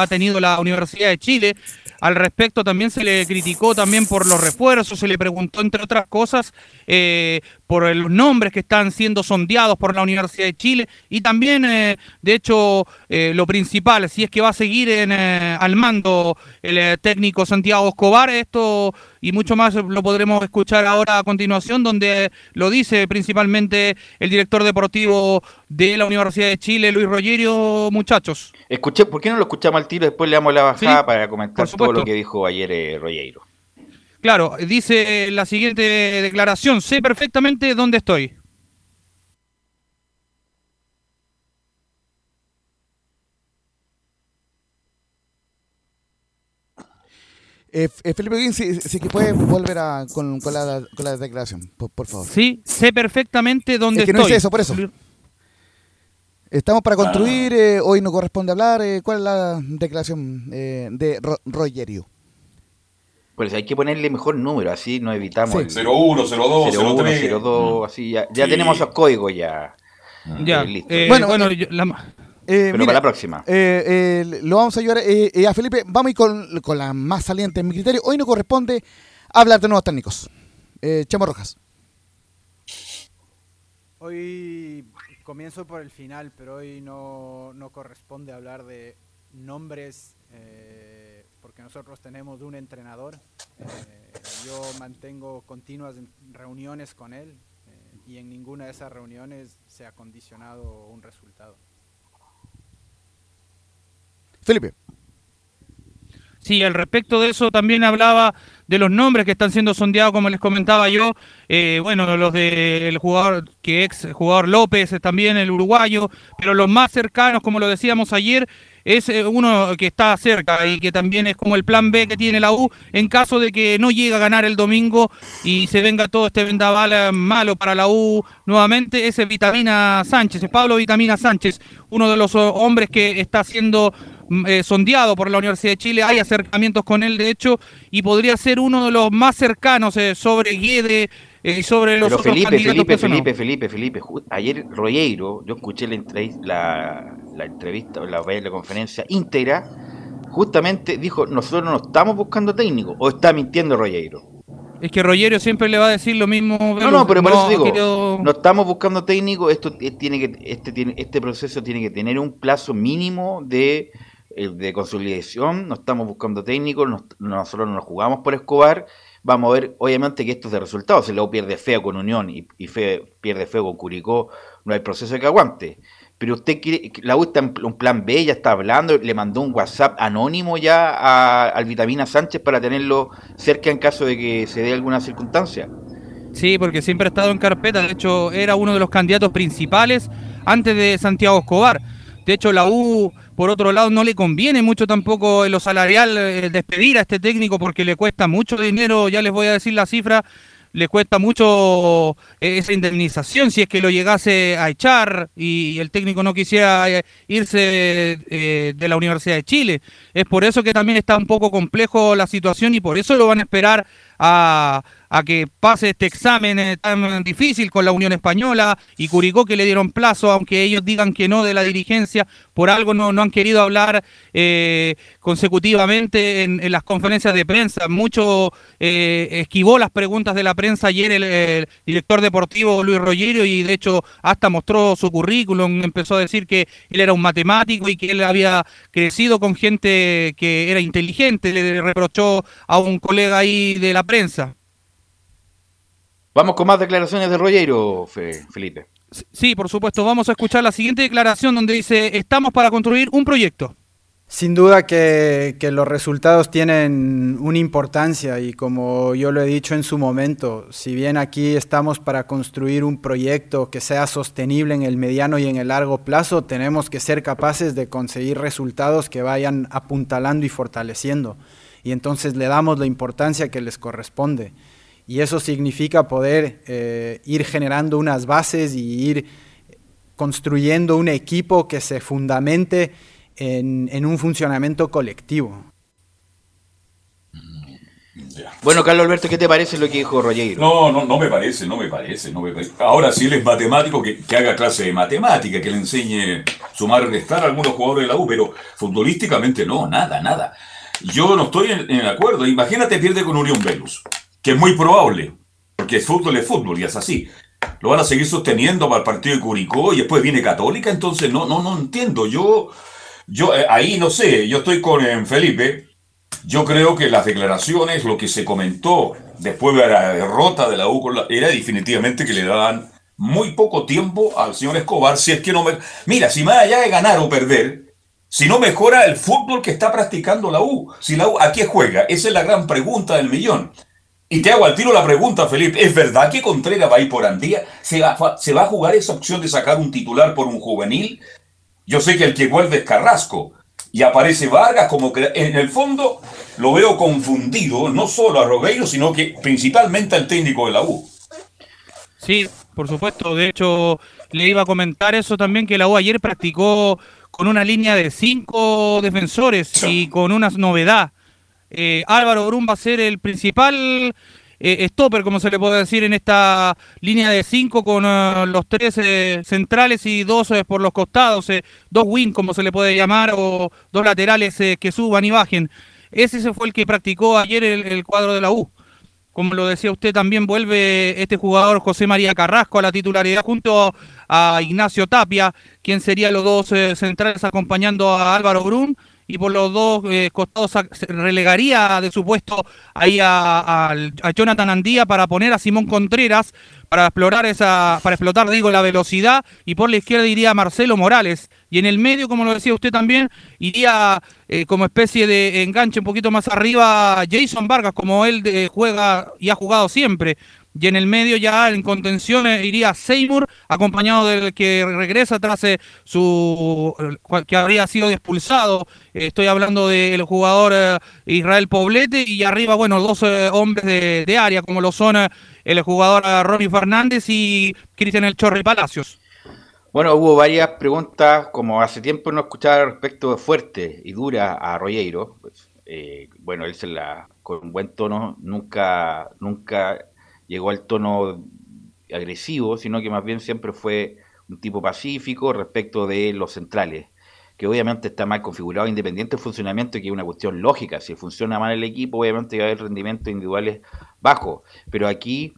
tenido la Universidad de Chile. Al respecto también se le criticó también por los refuerzos, se le preguntó entre otras cosas eh, por los nombres que están siendo sondeados por la Universidad de Chile y también, eh, de hecho, eh, lo principal, si es que va a seguir en, al mando el técnico Santiago Escobar, esto y mucho más lo podremos escuchar ahora a continuación, donde lo dice principalmente el director deportivo de la Universidad de Chile, Luis Rogerio, muchachos. Escuché, ¿por qué no lo escuchamos al tiro? Después le damos la bajada para comentar todo lo que dijo ayer eh, Claro, dice la siguiente declaración, sé perfectamente dónde estoy. Eh, eh, Felipe Guín, si, que puede volver a, con, la, declaración, por, favor. Sí, sé perfectamente dónde es que estoy. No es eso, por eso. Estamos para construir, eh, hoy no corresponde hablar. Eh, ¿Cuál es la declaración eh, de Rogerio? Pues hay que ponerle mejor número, así no evitamos. Sí. 01, 02, 01, 02, así ya, ya tenemos los códigos ya. Ya, bueno, bueno pero para la próxima. lo vamos a ayudar a Felipe. Vamos a ir con, con la más saliente en mi criterio. Hoy no corresponde hablar de nuevos técnicos. Chamo Rojas. Hoy comienzo por el final, pero hoy no, corresponde hablar de nombres eh, porque nosotros tenemos un entrenador. Eh, yo mantengo continuas reuniones con él eh, y en ninguna de esas reuniones se ha condicionado un resultado. Felipe. Sí, al respecto de eso también hablaba de los nombres que están siendo sondeados, como les comentaba yo. Eh, bueno, los del jugador, que ex jugador López, también el uruguayo, pero los más cercanos, como lo decíamos ayer, es eh, uno que está cerca y que también es como el plan B que tiene la U en caso de que no llegue a ganar el domingo y se venga todo este vendaval eh, malo para la U nuevamente, ese Vitamina Sánchez, es Pablo Vitamina Sánchez, uno de los hombres que está siendo Mm, eh, sondeado por la Universidad de Chile, hay acercamientos con él de hecho, y podría ser uno de los más cercanos eh, sobre Guede eh, y sobre los otros Felipe, Felipe, Felipe, Felipe, Felipe, ayer Royeiro, yo escuché la, la, la entrevista, la, la conferencia íntegra, justamente dijo, nosotros no estamos buscando técnico, o está mintiendo Royeiro. Es que Rogerio siempre le va a decir lo mismo. No, no, pero por eso digo, no estamos buscando técnico, esto tiene que, este, tiene, este proceso tiene que tener un plazo mínimo de eh, de consolidación, no estamos buscando técnicos, nosotros no nos jugamos por Escobar, vamos a ver, obviamente que esto es de resultados, si U pierde feo con Unión y, pierde feo con Curicó, no hay proceso que aguante. Pero usted quiere, la U está en un plan B, ya está hablando, le mandó un WhatsApp anónimo ya al Vitamina Sánchez para tenerlo cerca en caso de que se dé alguna circunstancia. Sí, porque siempre ha estado en carpeta, de hecho era uno de los candidatos principales antes de Santiago Escobar. De hecho, la U por otro lado, no le conviene mucho tampoco en lo salarial eh, despedir a este técnico porque le cuesta mucho dinero, ya les voy a decir la cifra, le cuesta mucho eh, esa indemnización si es que lo llegase a echar y el técnico no quisiera eh, irse de la Universidad de Chile. Es por eso que también está un poco complejo la situación y por eso lo van a esperar a, que pase este examen eh, tan difícil con la Unión Española y Curicó que le dieron plazo, aunque ellos digan que no de la dirigencia, por algo no, no han querido hablar eh, consecutivamente en, las conferencias de prensa. Mucho eh, esquivó las preguntas de la prensa ayer el, director deportivo Luis Rogerio y de hecho hasta mostró su currículum, empezó a decir que él era un matemático y que él había crecido con gente que era inteligente, le reprochó a un colega ahí de la prensa. Vamos con más declaraciones de Rollero, Felipe. Sí, por supuesto. Vamos a escuchar la siguiente declaración donde dice, estamos para construir un proyecto. Sin duda que, los resultados tienen una importancia y como yo lo he dicho en su momento, si bien aquí estamos para construir un proyecto que sea sostenible en el mediano y en el largo plazo, tenemos que ser capaces de conseguir resultados que vayan apuntalando y fortaleciendo. Y entonces le damos la importancia que les corresponde. Y eso significa poder eh, ir generando unas bases y ir construyendo un equipo que se fundamente en, un funcionamiento colectivo. Bueno, Carlos Alberto, ¿qué te parece lo que dijo Roger? No, no, no me parece, no me parece, no me parece. Ahora, si él es matemático, que, haga clase de matemática, que le enseñe sumar restar a algunos jugadores de la U, pero futbolísticamente no, nada, nada. Yo no estoy en, en acuerdo. Imagínate pierde con Unión Velus, que es muy probable, porque el fútbol es fútbol y es así. Lo van a seguir sosteniendo para el partido de Curicó y después viene Católica, entonces no, no, no entiendo. Yo yo eh, ahí no sé, yo estoy con eh, Felipe. Yo creo que las declaraciones, lo que se comentó después de la derrota de la U era definitivamente que le daban muy poco tiempo al señor Escobar si es que no me... Mira, si más allá de ganar o perder, si no mejora el fútbol que está practicando la U, si la U a qué juega, esa es la gran pregunta del millón. Y te hago al tiro la pregunta, Felipe, ¿es verdad que Contreras va a ir por Andía? ¿Se va, ¿Se va a jugar esa opción de sacar un titular por un juvenil? Yo sé que el que vuelve es Carrasco y aparece Vargas como que en el fondo lo veo confundido, no solo a Rogueiro, sino que principalmente al técnico de la U. Sí, por supuesto. De hecho, le iba a comentar eso también, que la U ayer practicó con una línea de cinco defensores y con una novedad. Eh, Álvaro Brum va a ser el principal eh, stopper, como se le puede decir, en esta línea de cinco con eh, los tres eh, centrales y dos por los costados, dos wing, como se le puede llamar, o dos laterales que suban y bajen. Ese fue el que practicó ayer el, cuadro de la U. Como lo decía usted, también vuelve este jugador José María Carrasco a la titularidad junto a Ignacio Tapia, quien sería los dos centrales acompañando a Álvaro Brun y por los dos eh, costados relegaría de su puesto ahí a, Jonathan Andía para poner a Simón Contreras para explorar esa, para explotar, digo, la velocidad, y por la izquierda iría Marcelo Morales, y en el medio, como lo decía usted también, iría eh, como especie de enganche un poquito más arriba Jason Vargas, como él eh, juega y ha jugado siempre, y en el medio ya en contención eh, iría Seymour, acompañado del que regresa tras su que habría sido expulsado. estoy hablando del jugador Israel Poblete y arriba, bueno, dos hombres de, de, área, como lo son el jugador Ronnie Fernández y Cristian El Chorri Palacios. Bueno, hubo varias preguntas, como hace tiempo no escuchaba respecto fuerte y dura a Rollero. Pues, eh, bueno, él se la, con buen tono, nunca, nunca llegó al tono agresivo, sino que más bien siempre fue un tipo pacífico respecto de los centrales, que obviamente está mal configurado, independiente del funcionamiento, que es una cuestión lógica. Si funciona mal el equipo, obviamente va a haber rendimientos individuales bajos, pero aquí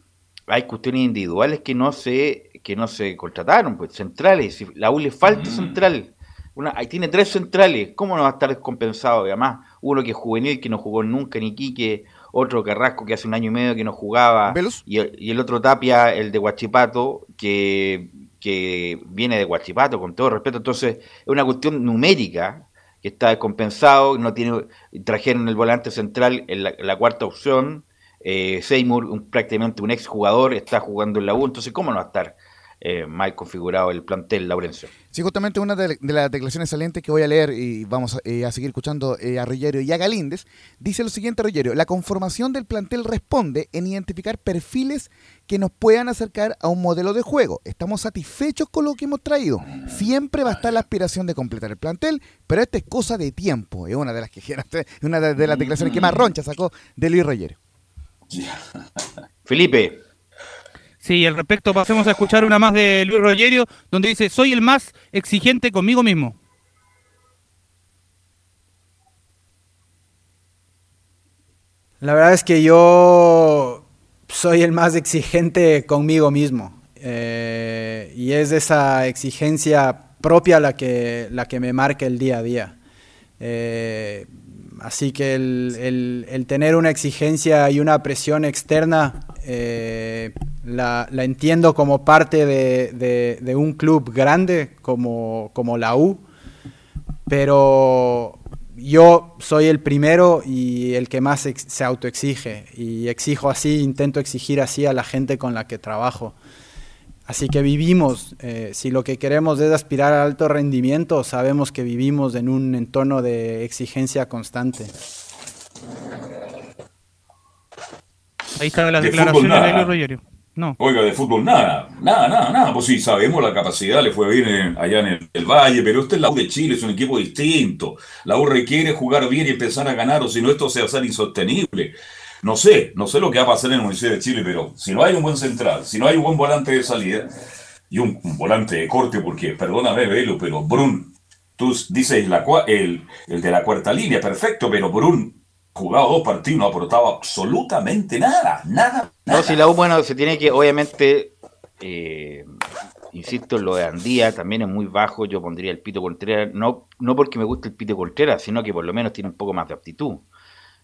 hay cuestiones individuales que no se que no se contrataron, pues centrales, la U le falta mm. central. Una, ahí tiene tres centrales, ¿cómo no va a estar descompensado? además, uno que es juvenil, que no jugó nunca, ni Quique, otro Carrasco que hace un año y medio que no jugaba, y el, otro Tapia, el de Huachipato, que, que viene de Huachipato, con todo respeto. Entonces, es una cuestión numérica que está descompensado, no tiene, trajeron el volante central en la cuarta opción, eh, Seymour, prácticamente un ex jugador, está jugando en la U, entonces ¿cómo no va a estar eh, mal configurado el plantel Laurencio? Sí, justamente una de, las declaraciones salientes que voy a leer y vamos a, eh, seguir escuchando a Rogerio y a Galíndez, dice lo siguiente Rogerio, la conformación del plantel responde en identificar perfiles que nos puedan acercar a un modelo de juego. Estamos satisfechos con lo que hemos traído. Siempre va a estar la aspiración de completar el plantel, pero esta es cosa de tiempo. Es una de las que una de, las declaraciones que más roncha sacó de Luis Rogerio. Felipe. Sí, al respecto pasemos a escuchar una más de Luis Rogerio, donde dice, soy el más exigente conmigo mismo. La verdad es que yo soy el más exigente conmigo mismo. Eh, y es esa exigencia propia la que, la que me marca el día a día. Eh, Así que el, tener una exigencia y una presión externa eh, la, entiendo como parte de, de- un club grande como, como la U, pero yo soy el primero y el que más se autoexige y exijo así, intento exigir así a la gente con la que trabajo. Así que vivimos, eh, si lo que queremos es aspirar al alto rendimiento, sabemos que vivimos en un entorno de exigencia constante. Ahí está las De declaraciones de. Elio Rogerio. No. Oiga, de fútbol nada, nada, nada, nada. Pues sí, sabemos la capacidad, le fue bien en- allá en el, el Valle, pero este es la U de Chile, es un equipo distinto. La U requiere jugar bien y empezar a ganar, o si no, esto se va a hacer insostenible. No sé, no sé lo que va a pasar en la Universidad de Chile, pero si no hay un buen central, si no hay un buen volante de salida y un, un volante de corte, porque, perdóname, Velo, pero Brun, tú dices la, el, el de la cuarta línea, perfecto, pero Brun jugado dos partidos, no ha aportado absolutamente nada, nada. No, si la U, bueno, se tiene que, obviamente, eh, insisto, lo de Andía también es muy bajo. Yo pondría el Pito Contreras, no, no porque me guste el Pito Contreras, sino que por lo menos tiene un poco más de aptitud.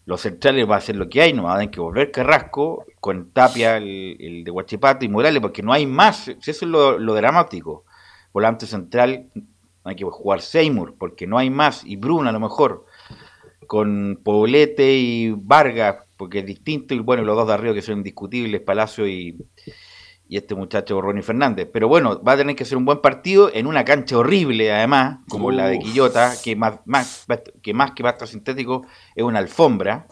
Los centrales va a ser lo que hay, no va a tener que volver Carrasco con Tapia, el, el de Huachipato y Morales, porque no hay más. Eso es lo, lo dramático. Volante central, hay que jugar Seymour, porque no hay más. Y Bruna a lo mejor con Poblete y Vargas, porque es distinto, y bueno, los dos de arriba que son indiscutibles, Palacio y, y este muchacho Ronnie Fernández. Pero bueno, va a tener que ser un buen partido en una cancha horrible, además, como la de. Quillota, que más, más, que más que pasto sintético es una alfombra.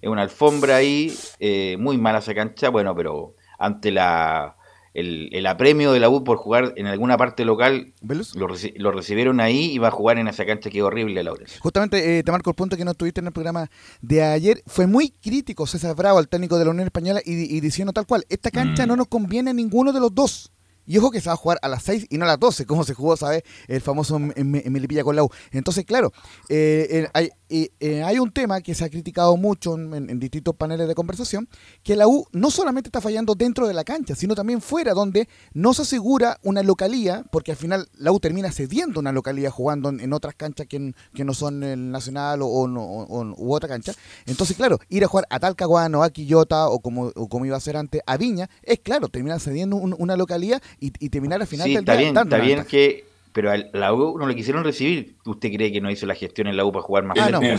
Es una alfombra ahí, eh, muy mala esa cancha, bueno, pero ante la el, el apremio de la U por jugar en alguna parte local, lo, reci- lo recibieron ahí y va a jugar en esa cancha que es horrible, Laurence. Justamente, eh, te marco el punto que no estuviste en el programa de ayer. Fue muy crítico César Bravo, el técnico de la Unión Española, y, y diciendo tal cual, esta cancha no nos conviene a ninguno de los dos. Y ojo que se va a jugar a las 6 y no a las 12, como se jugó, ¿sabes? El famoso en, Melipilla con la U. Entonces, claro, eh, hay, eh, hay un tema que se ha criticado mucho en, distintos paneles de conversación, que la U no solamente está fallando dentro de la cancha, sino también fuera, donde no se asegura una localía, porque al final la U termina cediendo una localía jugando en, otras canchas que, que no son el Nacional o, u otra cancha. Entonces, claro, ir a jugar a Talcahuano, a Quillota o como, como iba a ser antes, a Viña, es claro, terminar cediendo un- una localía y, y terminar al final Sí, del está día bien, está bien ventaja. que. Pero a la U no le quisieron recibir. ¿Usted cree que no hizo la gestión en la U para jugar más? Ah, no, pero,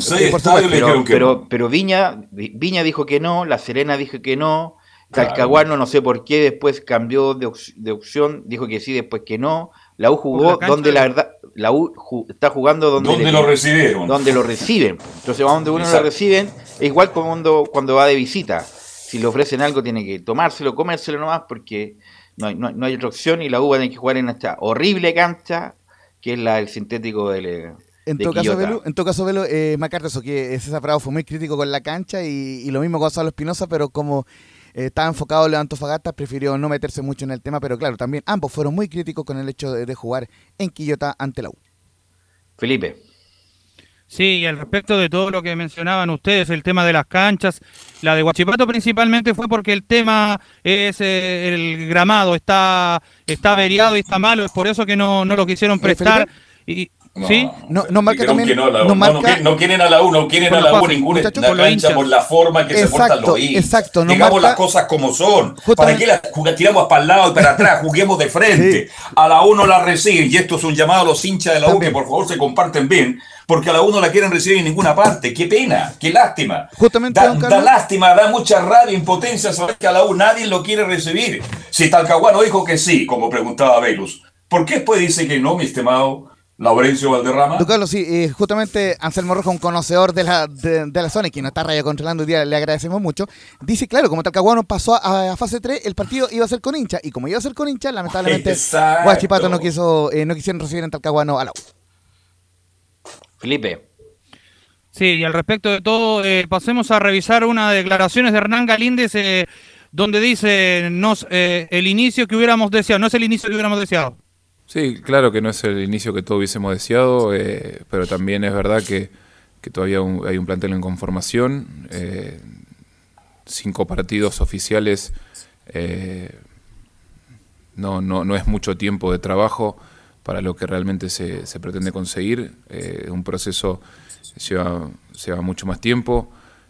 pero, no. pero Viña, Vi- Viña dijo que no, La Serena dijo que no, Claro. Talcahuano no sé por qué después cambió de, op- de opción, dijo que sí, después que no. La U jugó la donde de- la verdad, la U ju- está jugando donde, ¿Dónde le- lo recibieron? donde lo reciben. Entonces, a donde uno lo reciben, es igual como cuando, cuando va de visita. Si le ofrecen algo, tiene que tomárselo, comérselo nomás, porque no hay, no, hay- no hay otra opción y la U va a tener que jugar en esta horrible cancha, que es la del sintético del, eh, En todo, caso. Belu, en todo caso, Belu, eh, Macarta, eso que César Bravo fue muy crítico con la cancha y, y lo mismo con Gonzalo Espinosa, pero como eh, estaba enfocado en Antofagasta, prefirió no meterse mucho en el tema, pero claro, también ambos fueron muy críticos con el hecho de, de jugar en Quillota ante la U. Felipe. Sí, y al respecto de todo lo que mencionaban ustedes, el tema de las canchas, la de Huachipato principalmente fue porque el tema es eh, el gramado, está, está averiado y está malo, es por eso que no, no lo quisieron prestar. Y, No, ¿Sí? No, nos marca también. que no, la- no, no marca- quieren- no quieren a la U, no quieren a la U ninguna cancha por la forma que se portan los hinchas. exacto, nos Digamos marca- las cosas como son. ¿Para qué las tiramos para el lado y para atrás? Juguemos de frente. A la U no la reciben. Y esto es un llamado a los hinchas de la U También. que por favor se comparten bien. Porque a la U no la quieren recibir en ninguna parte. Qué pena, qué lástima. Justamente, Da, da lástima, da mucha rabia, impotencia saber que a la U nadie lo quiere recibir. Si Talcahuano dijo que sí, como preguntaba Velus, ¿por qué después dice que no, mi estimado Laurencio Valderrama? Don Carlos, sí, eh, justamente Anselmo Rojo, un conocedor de la, de, de la zona y que nos está radio controlando hoy día, le agradecemos mucho. Dice, claro, como Talcahuano pasó a, a fase 3, el partido iba a ser con hincha. Y como iba a ser con hincha, lamentablemente, Exacto. Guachipato no quiso, eh, no quisieron recibir en Talcahuano a la U. Felipe. Sí, y al respecto de todo, eh, pasemos a revisar una declaraciones de Hernán Galíndez eh, donde dice nos, eh, el inicio que hubiéramos deseado, no es el inicio que hubiéramos deseado. Sí, claro que no es el inicio que todos hubiésemos deseado, eh, pero también es verdad que, que todavía un- hay un plantel en conformación. eh, cinco partidos oficiales eh, no, no, no es mucho tiempo de trabajo para lo que realmente se, pretende conseguir. Eh, un proceso lleva, lleva mucho más tiempo.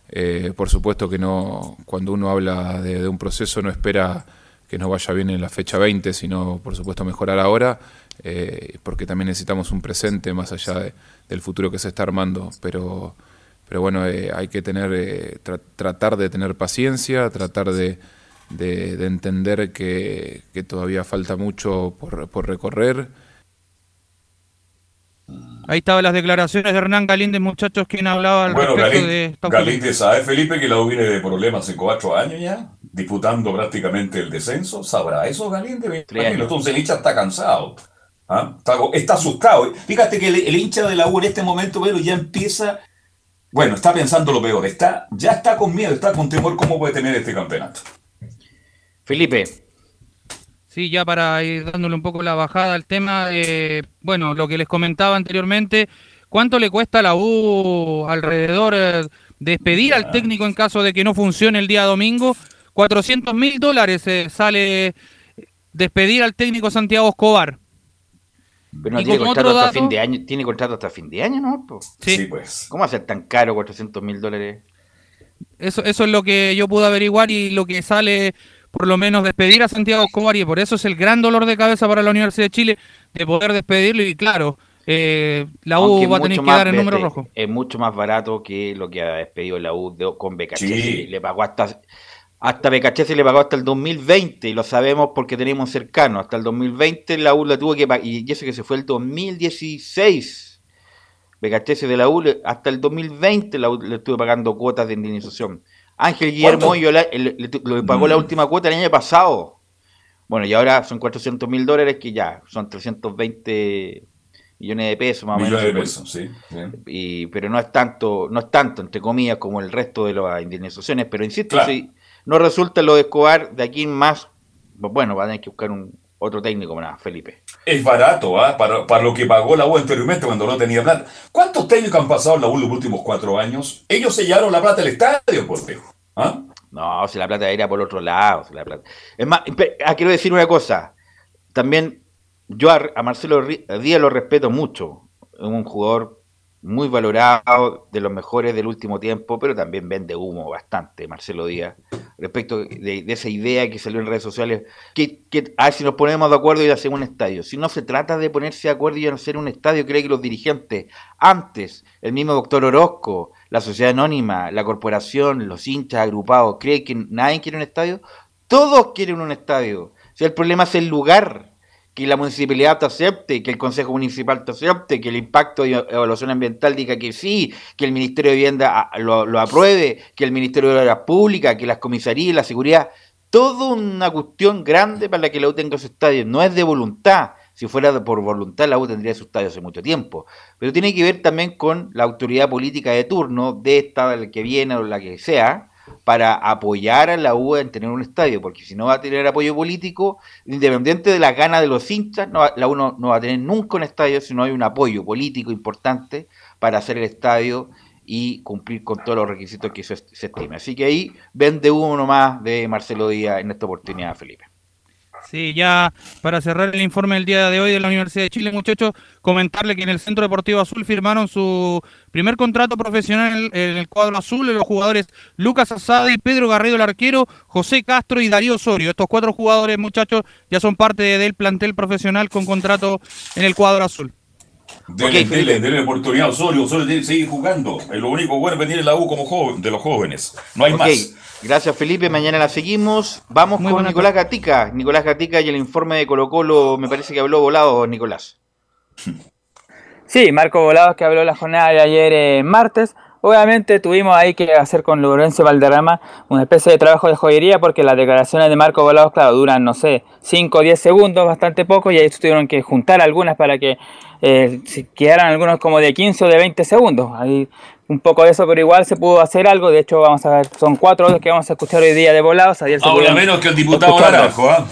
Eh, por supuesto que no, cuando uno habla de, de un proceso no espera que nos vaya bien en la fecha 20, sino por supuesto mejorar ahora, eh, porque también necesitamos un presente más allá del futuro que se está armando. Pero, pero bueno, hay que tener, tratar de tener paciencia, tratar de, de, entender que, todavía falta mucho por recorrer. Ahí estaban las declaraciones de Hernán Galíndez, muchachos, quien hablaba al bueno, respecto de Galíndez, ¿sabe Felipe que la U viene de problemas hace cuatro años ya? Disputando prácticamente el descenso. ¿Sabrá eso Galíndez? Entonces el hincha está cansado. ¿ah? Está, asustado. Fíjate que el, hincha de la U en este momento, pero ya empieza... Bueno, está pensando lo peor. Está, ya está con miedo, está con temor cómo puede tener este campeonato. Felipe, Sí, ya para ir dándole un poco la bajada al tema, bueno, lo que les comentaba anteriormente, ¿cuánto le cuesta a la U alrededor de eh, despedir al técnico en caso de que no funcione el día domingo? 400 mil dólares eh, sale despedir al técnico Santiago Escobar. Pero no tiene contrato hasta fin de año, tiene contrato hasta fin de año, ¿no? Sí. pues. ¿Cómo hacer tan caro 400 mil dólares? Eso, eso es lo que yo pude averiguar y lo que sale por lo menos despedir a Santiago Escobar y por eso es el gran dolor de cabeza para la Universidad de Chile de poder despedirlo y claro, eh, la U va a tener que dar el número rojo. Es mucho más barato que lo que ha despedido la U con Becachese. Le pagó hasta hasta Becachese le pagó hasta el 2020 y lo sabemos porque tenemos cercano. Hasta el 2020 la U la tuvo que pagar y eso que se fue el 2016. Becachese de la U hasta el 2020 la U le estuvo pagando cuotas de indemnización. Ángel Guillermo yo le, pagó la mm. última cuota el año pasado. Bueno, y ahora son 400 mil dólares que ya son 320 millones de pesos más o menos. De pesos, sí, Y, pero no es tanto, no es tanto, entre comillas, como el resto de las indemnizaciones. Pero insisto, si no resulta lo de Escobar, de aquí en más, bueno, van a tener que buscar un otro técnico más, Felipe. Es barato, ¿ah? Para, para, lo que pagó la U anteriormente cuando no tenía plata. ¿Cuántos técnicos han pasado en la U los últimos cuatro años? Ellos sellaron la plata del estadio, por ¿Ah? No, si la plata era por otro lado. la plata. Es más, ah, quiero decir una cosa. También yo a, Marcelo Díaz lo respeto mucho. Es un jugador muy valorado, de los mejores del último tiempo, pero también vende humo bastante, Marcelo Díaz, respecto de, esa idea que salió en redes sociales, que, a ver si nos ponemos de acuerdo y hacemos un estadio. Si no se trata de ponerse de acuerdo y hacer un estadio, cree que los dirigentes, antes, el mismo doctor Orozco, la sociedad anónima, la corporación, los hinchas agrupados, cree que nadie quiere un estadio, todos quieren un estadio. Si el problema es el lugar, que la municipalidad te acepte, que el Consejo Municipal te acepte, que el impacto de evaluación ambiental diga que sí, que el Ministerio de Vivienda ah, lo, apruebe, que el Ministerio de Obras Públicas, que las comisarías, la seguridad, toda una cuestión grande para que la U tenga su estadio. No es de voluntad. Si fuera por voluntad, la U tendría su estadio hace mucho tiempo. Pero tiene que ver también con la autoridad política de turno, de esta, la que viene o la que sea, para apoyar a la U en tener un estadio, porque si no va a tener apoyo político, independiente de la gana de los hinchas, no, la U no, va a tener nunca un estadio si no hay un apoyo político importante para hacer el estadio y cumplir con todos los requisitos que se, se estime. Así que ahí vende uno más de Marcelo Díaz en esta oportunidad, Felipe. Sí, ya para cerrar el informe del día de hoy de la Universidad de Chile, muchachos, comentarle que en el Centro Deportivo Azul firmaron su primer contrato profesional en el cuadro azul los jugadores Lucas Asadi, Pedro Garrido el arquero, José Castro y Darío Osorio. Estos cuatro jugadores, muchachos, ya son parte del plantel profesional con contrato en el cuadro azul. Dele, okay, dele, oportunidad a Osorio, Osorio tiene que seguir jugando. Es lo único bueno que tiene la U como joven, de los jóvenes. No hay más. Gracias Felipe, mañana la seguimos. Vamos con Nicolás Gatica. Nicolás Gatica y el informe de Colo Colo, me parece que habló volado, Nicolás. Sí, Marco Volados que habló la jornada de ayer eh, martes. Obviamente tuvimos ahí que hacer con Lorenzo Valderrama una especie de trabajo de joyería porque las declaraciones de Marco Volados, claro, duran, no sé, 5 o 10 segundos, bastante poco, y ahí tuvieron que juntar algunas para que eh, quedaran algunos como de 15 o de 20segundos. Ahí un poco de eso, pero igual se pudo hacer algo. De hecho, vamos a ver, son cuatro audios que vamos a escuchar hoy día de volados. Ahora menos que el diputado Naranjo, ¿ah?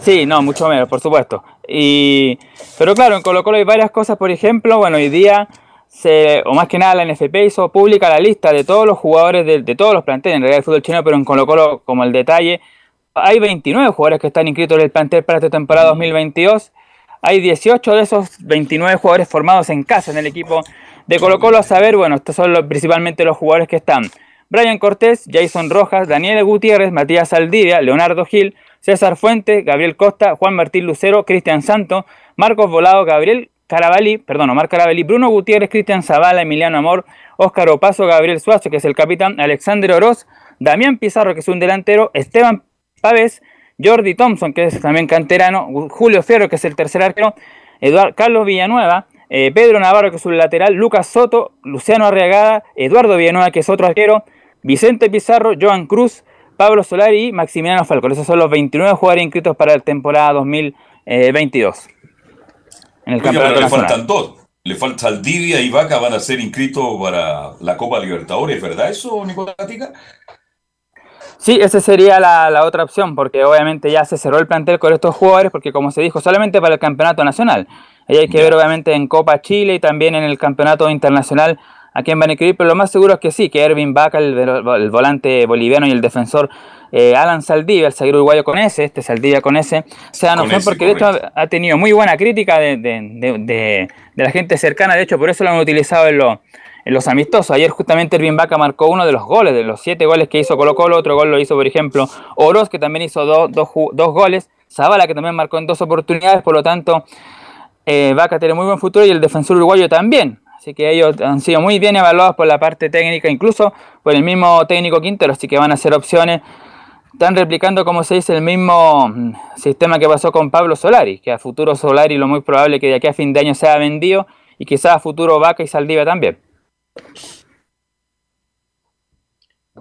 Sí, no, mucho menos, por supuesto. Y, pero claro, en Colo Colo hay varias cosas, por ejemplo, bueno, hoy día, se, o más que nada la NFP hizo pública la lista de todos los jugadores de, todos los planteles, en realidad del fútbol chino, pero en Colo Colo, como el detalle, hay 29 jugadores que están inscritos en el plantel para esta temporada 2022. Hay 18 de esos 29 jugadores formados en casa en el equipo de Colo Colo a saber, bueno, estos son principalmente los jugadores que están. Brian Cortés, Jason Rojas, Daniel Gutiérrez, Matías Saldivia, Leonardo Gil, César Fuente, Gabriel Costa, Juan Martín Lucero, Cristian Santo, Marcos Volado, Gabriel Carabalí, perdón, Omar Carabalí, Bruno Gutiérrez, Cristian Zavala, Emiliano Amor, Óscar Opaso, Gabriel Suazo, que es el capitán, Alexander Oroz, Damián Pizarro, que es un delantero, Esteban Pávez, Jordi Thompson, que es también canterano, Julio Fierro, que es el tercer arquero, Eduardo Carlos Villanueva, eh, Pedro Navarro, que es un lateral, Lucas Soto, Luciano Arriagada, Eduardo Villanueva, que es otro arquero, Vicente Pizarro, Joan Cruz, Pablo Solari y Maximiliano Falcón. Esos son los 29 jugadores inscritos para la temporada 2022 en el campeonato le faltan dos. Le falta Aldivia y Vaca van a ser inscritos para la Copa Libertadores, ¿verdad eso, Nicolás Gatica? Sí, esa sería la, otra opción, porque obviamente ya se cerró el plantel con estos jugadores, porque como se dijo, solamente para el campeonato nacional. Ahí hay que ver obviamente en Copa Chile y también en el campeonato internacional a quién van a inscribir, pero lo más seguro es que sí, que Ervin Vaca, el volante boliviano y el defensor eh, Alan Saldivia, el zaguero uruguayo con ese, este Saldivia con ese, sean opción porque de hecho ha, tenido muy buena crítica de, la gente cercana, de hecho por eso lo han utilizado en, los amistosos. Ayer justamente Ervin Vaca marcó uno de los goles, de los siete goles que hizo Colo Colo, otro gol lo hizo por ejemplo Oroz, que también hizo dos goles, Zavala que también marcó en dos oportunidades, por lo tanto eh, Vaca tiene muy buen futuro y el defensor uruguayo también. Así que ellos han sido muy bien evaluados por la parte técnica, incluso por el mismo técnico Quintero, así que van a ser opciones están replicando, como se dice, el mismo mm, sistema que pasó con Pablo Solari, que a futuro Solari lo muy probable que de aquí a fin de año sea vendido y quizás a futuro Vaca y Saldiva también.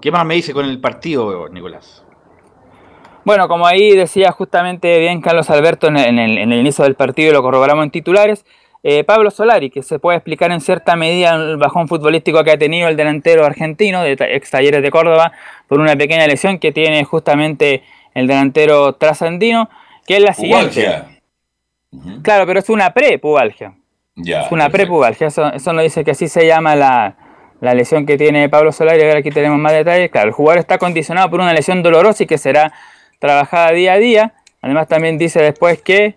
¿Qué más me dice con el partido, Nicolás? Bueno, como ahí decía justamente bien Carlos Alberto en el, en el inicio del partido, lo corroboramos en titulares, eh, Pablo Solari, que se puede explicar en cierta medida el bajón futbolístico que ha tenido el delantero argentino de ex Talleres de Córdoba por una pequeña lesión que tiene justamente el delantero trasandino, que es la siguiente. Claro, pero es una pre-pubalgia. es una pre-pubalgia, eso, eso nos dice que así se llama la, la lesión que tiene Pablo Solari. A ver, aquí tenemos más detalles. Claro, el jugador está condicionado por una lesión dolorosa y que será trabajada día a día. Además, también dice después que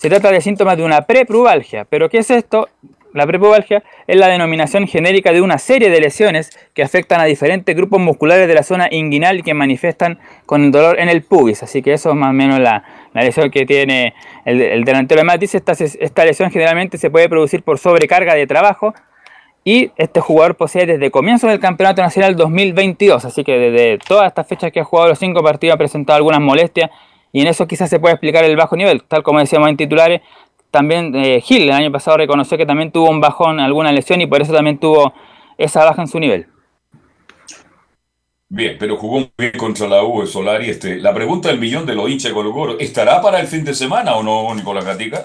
se trata de síntomas de una prepubalgia. ¿Pero qué es esto? La prepubalgia es la denominación genérica de una serie de lesiones que afectan a diferentes grupos musculares de la zona inguinal y que manifiestan con el dolor en el pubis. Así que eso es más o menos la, lesión que tiene el, delantero. Además dice, esta, esta lesión generalmente se puede producir por sobrecarga de trabajo y este jugador posee desde comienzo del Campeonato Nacional 2022. Así que desde todas estas fechas que ha jugado los cinco partidos ha presentado algunas molestias y en eso quizás se puede explicar el bajo nivel, tal como decíamos en titulares. También eh, Gil el año pasado reconoció que también tuvo un bajón, alguna lesión y por eso también tuvo esa baja en su nivel. Bien, pero jugó muy bien contra la U Solari. Este, la pregunta del millón de los hinchas de Colo Colo, ¿estará para el fin de semana o no, Nicolás Gatica?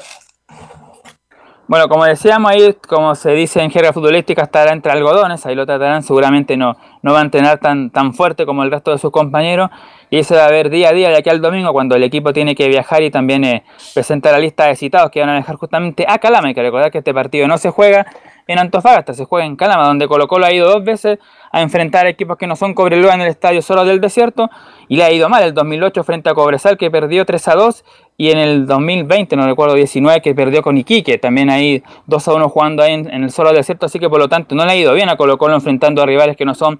Bueno, como decíamos ahí, como se dice en jerga futbolística, estará entre algodones, ahí lo tratarán, seguramente no, no va a entrenar tan, tan fuerte como el resto de sus compañeros, y eso va a ver día a día de aquí al domingo, cuando el equipo tiene que viajar y también eh, presentar la lista de citados que van a dejar justamente a Calama, hay que recordar que este partido no se juega en Antofagasta, se juega en Calama, donde Colo Colo ha ido dos veces a enfrentar equipos que no son Cobreloa en el estadio solo del desierto, y le ha ido mal, el 2008 frente a Cobresal que perdió 3 a 2, y en el 2020, no recuerdo, 19, que perdió con Iquique, también ahí 2 a 1 jugando ahí en, el solo desierto, así que por lo tanto no le ha ido bien a Colo Colo enfrentando a rivales que no son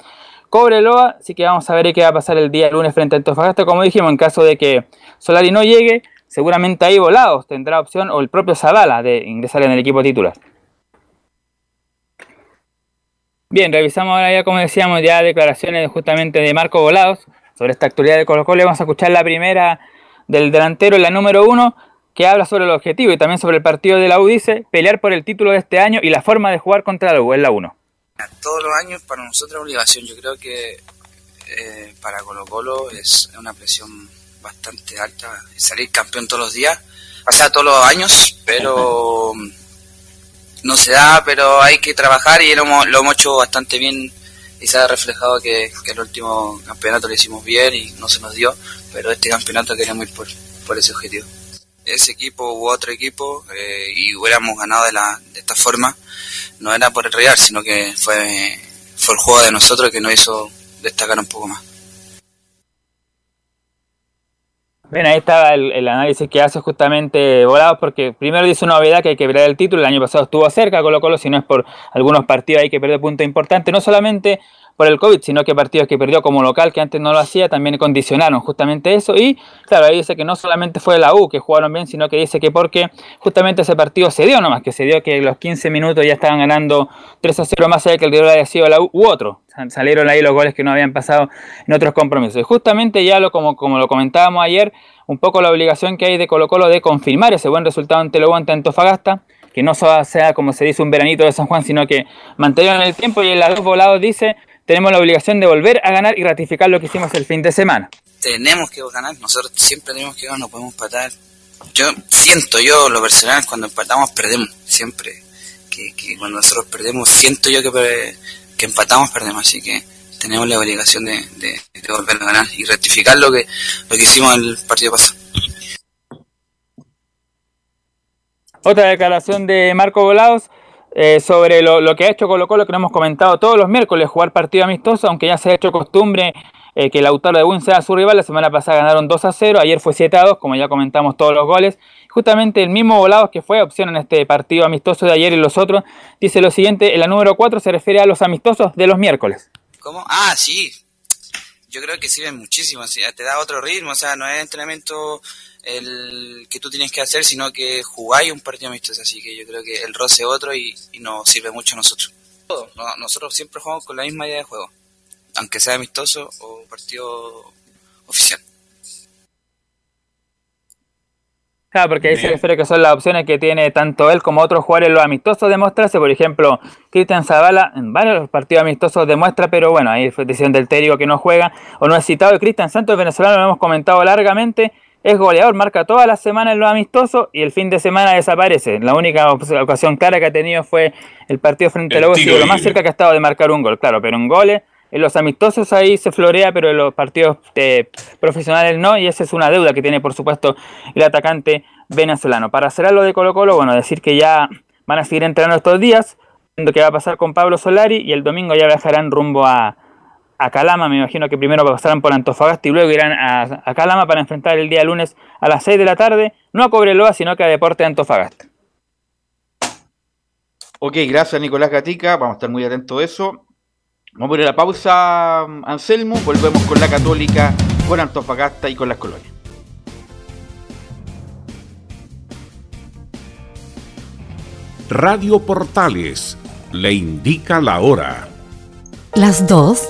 Cobreloa, así que vamos a ver qué va a pasar el día lunes frente a Antofagasta, como dijimos, en caso de que Solari no llegue, seguramente ahí Volados tendrá opción, o el propio Zavala, de ingresar en el equipo titular. Bien, revisamos ahora ya, como decíamos, ya declaraciones justamente de Marco Volados sobre esta actualidad de Colo Colo. Vamos a escuchar la primera del delantero, la número uno, que habla sobre el objetivo y también sobre el partido de la U, dice, pelear por el título de este año y la forma de jugar contra la U, es la 1. Todos los años para nosotros es obligación, yo creo que eh, para Colo Colo es una presión bastante alta salir campeón todos los días, o sea, todos los años, pero no se da, pero hay que trabajar y lo, lo hemos hecho bastante bien y se ha reflejado que, el último campeonato lo hicimos bien y no se nos dio, pero este campeonato queremos ir por, por ese objetivo. Ese equipo u otro equipo eh, y hubiéramos ganado de, la, de esta forma, no era por el Real, sino que fue, fue el juego de nosotros que nos hizo destacar un poco más. Bien, ahí estaba el, análisis que hace justamente Volados, porque primero dice una novedad que hay que ver el título, el año pasado estuvo cerca Colo Colo, si no es por algunos partidos hay que perder puntos importantes, no solamente por el COVID, sino que partidos que perdió como local, que antes no lo hacía, también condicionaron justamente eso. Y claro, ahí dice que no solamente fue la U que jugaron bien, sino que dice que porque justamente ese partido se dio nomás, que se dio que los 15 minutos ya estaban ganando 3 a 0 más allá que el rival haya sido la U u otro. Salieron ahí los goles que no habían pasado en otros compromisos. Y justamente ya lo como, como lo comentábamos ayer, un poco la obligación que hay de Colo Colo de confirmar ese buen resultado ante Lobo ante Antofagasta que no sea como se dice un veranito de San Juan, sino que mantengan el tiempo y en los dos volados dice tenemos la obligación de volver a ganar y ratificar lo que hicimos el fin de semana. Tenemos que ganar, nosotros siempre tenemos que ganar, no podemos empatar. Yo siento, yo lo personal, cuando empatamos perdemos, siempre. Que, cuando nosotros perdemos, siento yo que, que empatamos, perdemos, así que tenemos la obligación de, de, volver a ganar y rectificar lo que, lo que hicimos el partido pasado. Otra declaración de Marco Volados eh, sobre lo, que ha hecho Colo Colo, que lo hemos comentado todos los miércoles, jugar partido amistoso, aunque ya se ha hecho costumbre eh, que el autor de Win sea su rival. La semana pasada ganaron 2 a 0, ayer fue 7 a 2, como ya comentamos todos los goles. Justamente el mismo Volados que fue opción en este partido amistoso de ayer y los otros, dice lo siguiente, en la número 4 se refiere a los amistosos de los miércoles. ¿Cómo? Ah, sí. Yo creo que sirven muchísimo, te da otro ritmo, o sea, no es entrenamiento el que tú tienes que hacer, sino que jugáis un partido amistoso. Así que yo creo que el roce es otro y, nos sirve mucho a nosotros. nosotros siempre jugamos con la misma idea de juego, aunque sea amistoso o partido oficial. Claro, porque ahí se refiere que son las opciones que tiene tanto él como otros jugadores los amistosos de mostrarse. Por ejemplo, Cristian Zavala en varios partidos amistosos demuestra, pero bueno, ahí fue decisión del técnico que no juega o no ha citado. Y Cristian Santos, venezolano, lo hemos comentado largamente es goleador, marca todas las semanas en los amistosos y el fin de semana desaparece. La única ocasión clara que ha tenido fue el partido frente a Lobos y lo más cerca que ha estado de marcar un gol, claro, pero en goles, en los amistosos ahí se florea, pero en los partidos eh, profesionales no, y esa es una deuda que tiene, por supuesto, el atacante venezolano. Para cerrar lo de Colo Colo, bueno, decir que ya van a seguir entrenando estos días, viendo qué va a pasar con Pablo Solari, y el domingo ya viajarán rumbo a, a Calama, me imagino que primero pasarán por Antofagasta y luego irán a, Calama para enfrentar el día lunes a las 6 de la tarde, no a Cobreloa, sino que a Deporte Antofagasta. Ok, gracias Nicolás Gatica, vamos a estar muy atentos a eso. Vamos a ir a la pausa, Anselmo, volvemos con la Católica, con Antofagasta y con las colonias. Radio Portales le indica la hora. Las 2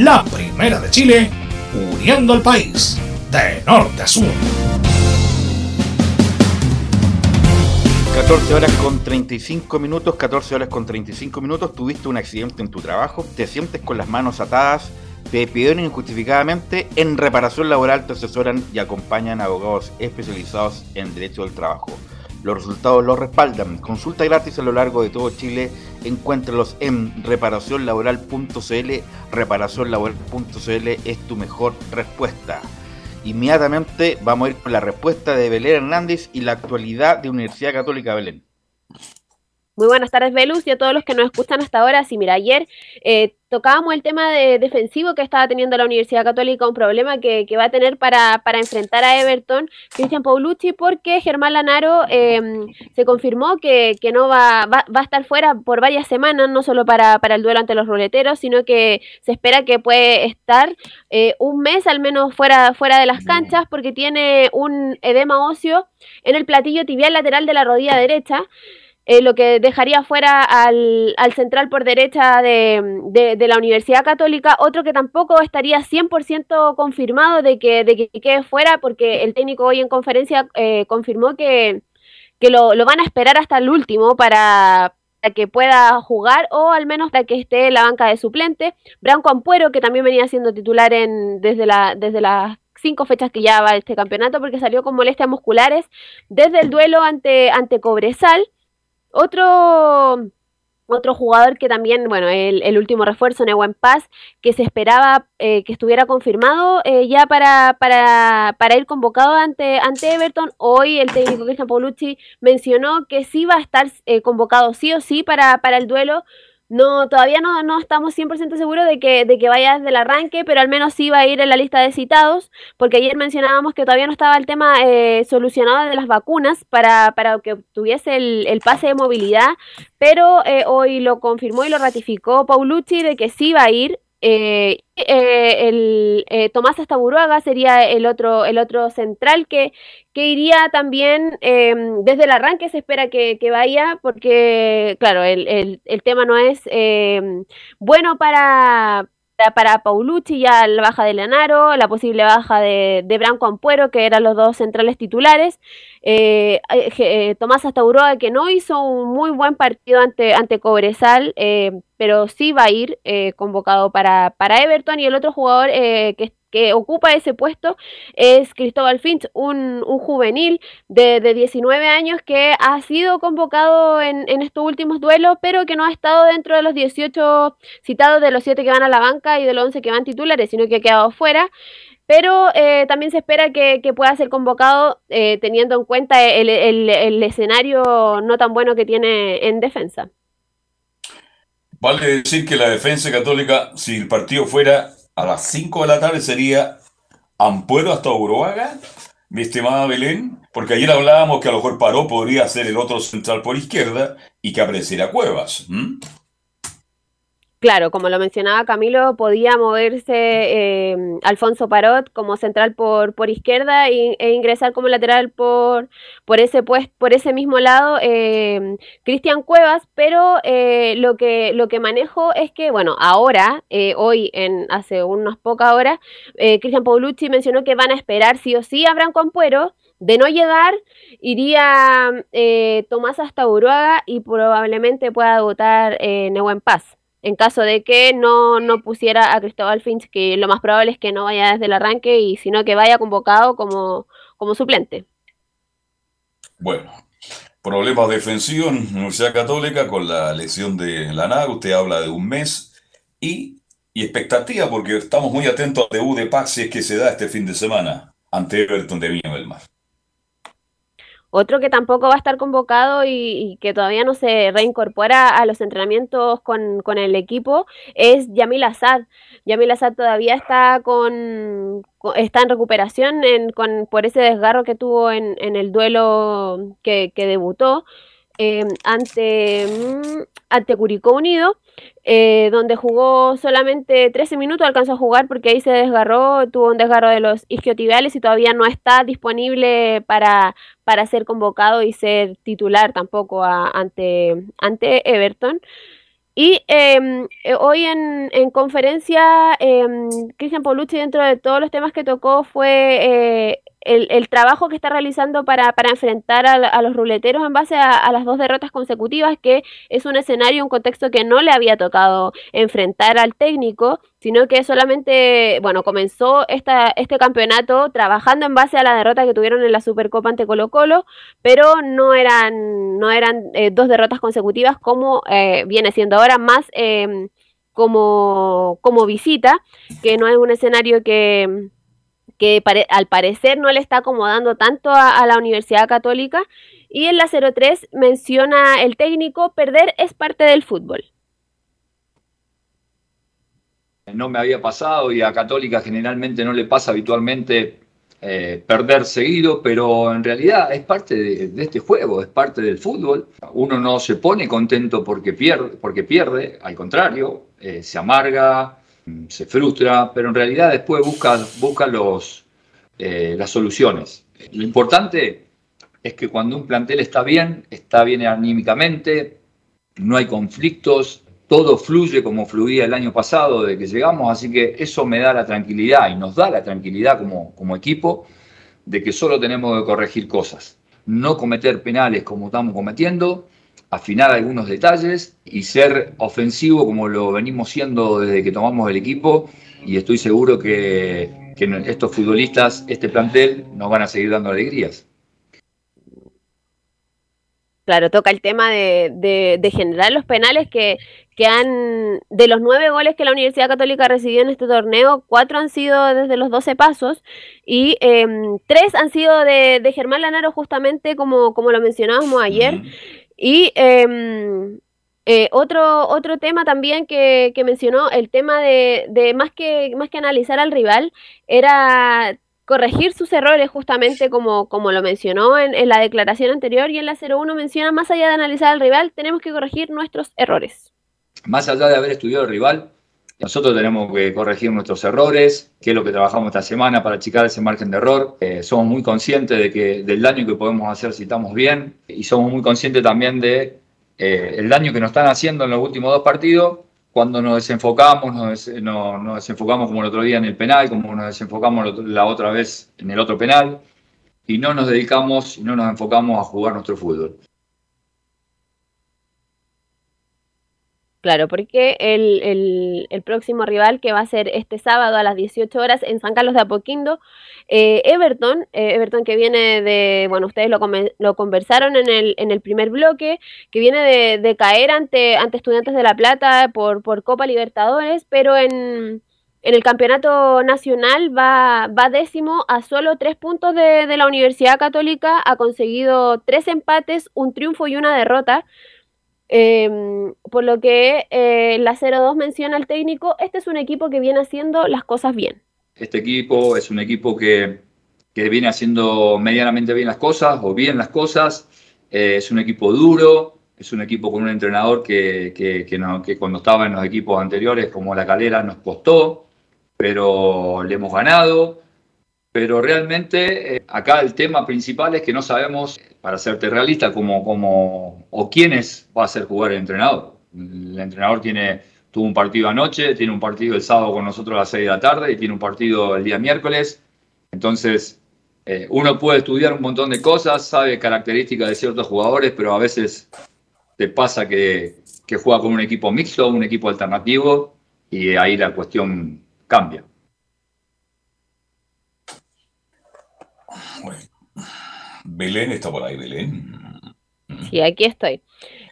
La primera de Chile, uniendo al país de norte a sur. 14 horas con 35 minutos, 14 horas con 35 minutos, tuviste un accidente en tu trabajo, te sientes con las manos atadas, te despidieron injustificadamente, en reparación laboral te asesoran y acompañan abogados especializados en derecho del trabajo. Los resultados los respaldan. Consulta gratis a lo largo de todo Chile. Encuéntralos en reparacionlaboral.cl. Reparacionlaboral.cl es tu mejor respuesta. Inmediatamente vamos a ir con la respuesta de Belén Hernández y la actualidad de Universidad Católica Belén. Muy buenas tardes, Velus, y a todos los que nos escuchan hasta ahora. Sí, mira, ayer eh, tocábamos el tema de defensivo que estaba teniendo la Universidad Católica, un problema que, va a tener para, enfrentar a Everton, Cristian Paulucci, porque Germán Lanaro em, se confirmó que, no va, va, a estar fuera por varias semanas, no solo para, el duelo ante los ruleteros, sino que se espera que puede estar eh, un mes al menos fuera, fuera de las canchas, porque tiene un edema óseo en el platillo tibial lateral de la rodilla derecha. Eh, lo que dejaría fuera al, central por derecha de, la Universidad Católica, otro que tampoco estaría 100% confirmado de que, de que quede fuera, porque el técnico hoy en conferencia eh, confirmó que, lo, van a esperar hasta el último para, que pueda jugar o al menos para que esté en la banca de suplente. Branco Ampuero, que también venía siendo titular en, desde, la, desde las cinco fechas que ya va este campeonato porque salió con molestias musculares desde el duelo ante, ante Cobresal. Otro, otro jugador que también, bueno, el, el último refuerzo, Neuen Paz, que se esperaba eh, que estuviera confirmado eh, ya para, para, para, ir convocado ante, ante Everton. Hoy el técnico Cristian Paulucci mencionó que sí va a estar eh, convocado sí o sí para, para el duelo no, todavía no, no estamos 100% seguros de que, de que vaya desde el arranque, pero al menos sí va a ir en la lista de citados, porque ayer mencionábamos que todavía no estaba el tema eh, solucionado de las vacunas para, para que tuviese el, el pase de movilidad, pero eh, hoy lo confirmó y lo ratificó Paulucci de que sí va a ir eh, eh, el, eh, Tomás Astaburuaga sería el otro, el otro central que, que iría también em, desde el arranque, se espera que, vaya, porque, claro, el, el, el tema no es em, bueno para, para Paulucci, ya la baja de Leonaro, la posible baja de, de Branco Ampuero, que eran los dos centrales titulares. Eh, eh, eh, Tomás Astauroa, que no hizo un muy buen partido ante, ante Cobresal, pero sí va a ir convocado para, para Everton. Y el otro jugador que que ocupa ese puesto es Cristóbal Finch, un, juvenil de, de, 19 años que ha sido convocado en, estos últimos duelos, pero que no ha estado dentro de los 18 citados de los 7 que van a la banca y de los 11 que van titulares, sino que ha quedado fuera. Pero eh, también se espera que, pueda ser convocado eh, teniendo en cuenta el, el escenario no tan bueno que tiene en defensa. Vale decir que la defensa católica, si el partido fuera a las 5 de la tarde sería Ampuero hasta Uruaga, mi estimada Belén, porque ayer hablábamos que a lo mejor Paró podría ser el otro central por izquierda y que apareciera Cuevas. Claro, como lo mencionaba Camilo, podía moverse eh, Alfonso Parot como central por, por izquierda e, ingresar como lateral por, por, ese, pues, por ese mismo lado eh, Cristian Cuevas, pero eh, lo, que, lo que manejo es que, bueno, ahora, hoy, en hace unas pocas horas, Cristian Paulucci mencionó que van a esperar sí o sí a Branco Ampuero, de no llegar, iría Tomás hasta Uruaga y probablemente pueda votar eh, Nehuen Paz en caso de que no, no pusiera a Cristóbal Finch, que lo más probable es que no vaya desde el arranque, y sino que vaya convocado como, como suplente. Bueno, problemas defensivos en Universidad Católica con la lesión de Lanag, usted habla de un mes, y, y expectativa, porque estamos muy atentos al debut de Paz si es que se da este fin de semana ante Everton de Viña del Mar. Otro que tampoco va a estar convocado y, que todavía no se reincorpora a los entrenamientos con, el equipo es Yamil Assad. Yamil Assad todavía está con, está en recuperación con, por ese desgarro que tuvo en, el duelo que, debutó eh, ante, mm, ante Curicó Unido. Eh, donde jugó solamente 13 minutos, alcanzó a jugar porque ahí se desgarró, tuvo un desgarro de los isquiotibiales y todavía no está disponible para, para ser convocado y ser titular tampoco ante, ante Everton. Y em, eh, hoy en, conferencia, eh, Cristian Paulucci, dentro de todos los temas que tocó, fue el, trabajo que está realizando para, para enfrentar a, los ruleteros en base a, las dos derrotas consecutivas, que es un escenario, un contexto que no le había tocado enfrentar al técnico, sino que solamente, bueno, comenzó esta, este campeonato trabajando en base a la derrota que tuvieron en la Supercopa ante Colo Colo, pero no eran, no eran eh, dos derrotas consecutivas como eh, viene siendo ahora, más em, como, como visita, que no es un escenario que que al parecer no le está acomodando tanto a, la Universidad Católica. Y en la 03 menciona el técnico, perder es parte del fútbol. No me había pasado y a Católica generalmente no le pasa habitualmente eh, perder seguido, pero en realidad es parte de, este juego, es parte del fútbol. Uno no se pone contento porque pierde, porque pierde al contrario, eh, se amarga, se frustra, pero en realidad después busca, busca los, eh, las soluciones. Lo importante es que cuando un plantel está bien, está bien anímicamente, no hay conflictos, todo fluye como fluía el año pasado de que llegamos, así que eso me da la tranquilidad y nos da la tranquilidad como, como equipo de que solo tenemos que corregir cosas, no cometer penales como estamos cometiendo, afinar algunos detalles y ser ofensivo como lo venimos siendo desde que tomamos el equipo y estoy seguro que, estos futbolistas, este plantel, nos van a seguir dando alegrías. Claro, toca el tema de, de, generar los penales que, que, han, de los nueve goles que la Universidad Católica recibió en este torneo, cuatro han sido desde los doce pasos y em, tres han sido de, de, Germán Lanaro justamente como, como lo mencionábamos ayer. Y em, eh, otro, otro tema también que, mencionó, el tema de, de, más, que, más que analizar al rival, era corregir sus errores justamente como, como lo mencionó en, en, la declaración anterior y en la 01 menciona, más allá de analizar al rival, tenemos que corregir nuestros errores. Más allá de haber estudiado el rival, nosotros tenemos que corregir nuestros errores, que es lo que trabajamos esta semana para achicar ese margen de error. Eh, somos muy conscientes de que, del daño que podemos hacer si estamos bien y somos muy conscientes también de eh, daño que nos están haciendo en los últimos dos partidos cuando nos desenfocamos, nos, nos desenfocamos como el otro día en el penal, como nos desenfocamos la otra vez en el otro penal y no nos dedicamos y no nos enfocamos a jugar nuestro fútbol. Claro, porque el, el, próximo rival que va a ser este sábado a las 18 horas en San Carlos de Apoquindo, eh, Everton, eh, Everton que viene de, bueno, ustedes lo, lo conversaron en el, en el primer bloque, que viene de, de caer ante, ante Estudiantes de La Plata por, por Copa Libertadores, pero en, en el campeonato nacional va, va décimo a solo tres puntos de, de la Universidad Católica, ha conseguido tres empates, un triunfo y una derrota. Em, por lo que eh, la 02 menciona al técnico, este es un equipo que viene haciendo las cosas bien. Este equipo es un equipo que, viene haciendo medianamente bien las cosas o bien las cosas. Eh, es un equipo duro, es un equipo con un entrenador que, que, cuando estaba en los equipos anteriores, como la calera, nos costó, pero le hemos ganado. Pero realmente eh, acá el tema principal es que no sabemos, para serte realista, cómo, cómo o quiénes va a hacer jugar el entrenador. El entrenador tiene, tuvo un partido anoche, tiene un partido el sábado con nosotros a las 6 de la tarde y tiene un partido el día miércoles. Entonces, eh, uno puede estudiar un montón de cosas, sabe características de ciertos jugadores, pero a veces te pasa que, que juega con un equipo mixto, un equipo alternativo, y ahí la cuestión cambia. Belén está por ahí, Belén. Sí, aquí estoy.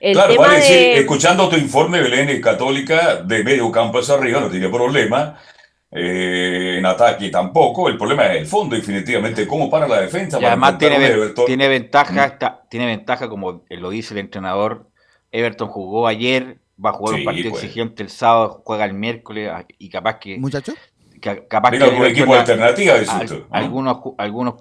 claro, vale decir, escuchando tu informe, Belén es católica, de medio campo hacia arriba, no tiene problema. Eh, en ataque tampoco. El problema es el fondo, definitivamente, cómo para la defensa. Y además tiene, tiene, ventaja, mm. tiene ventaja, como lo dice el entrenador. Everton jugó ayer, va a jugar un partido pues. exigente el sábado, juega el miércoles ah, y capaz que. Muchachos. capaz que. un equipo alternativa, algunos, algunos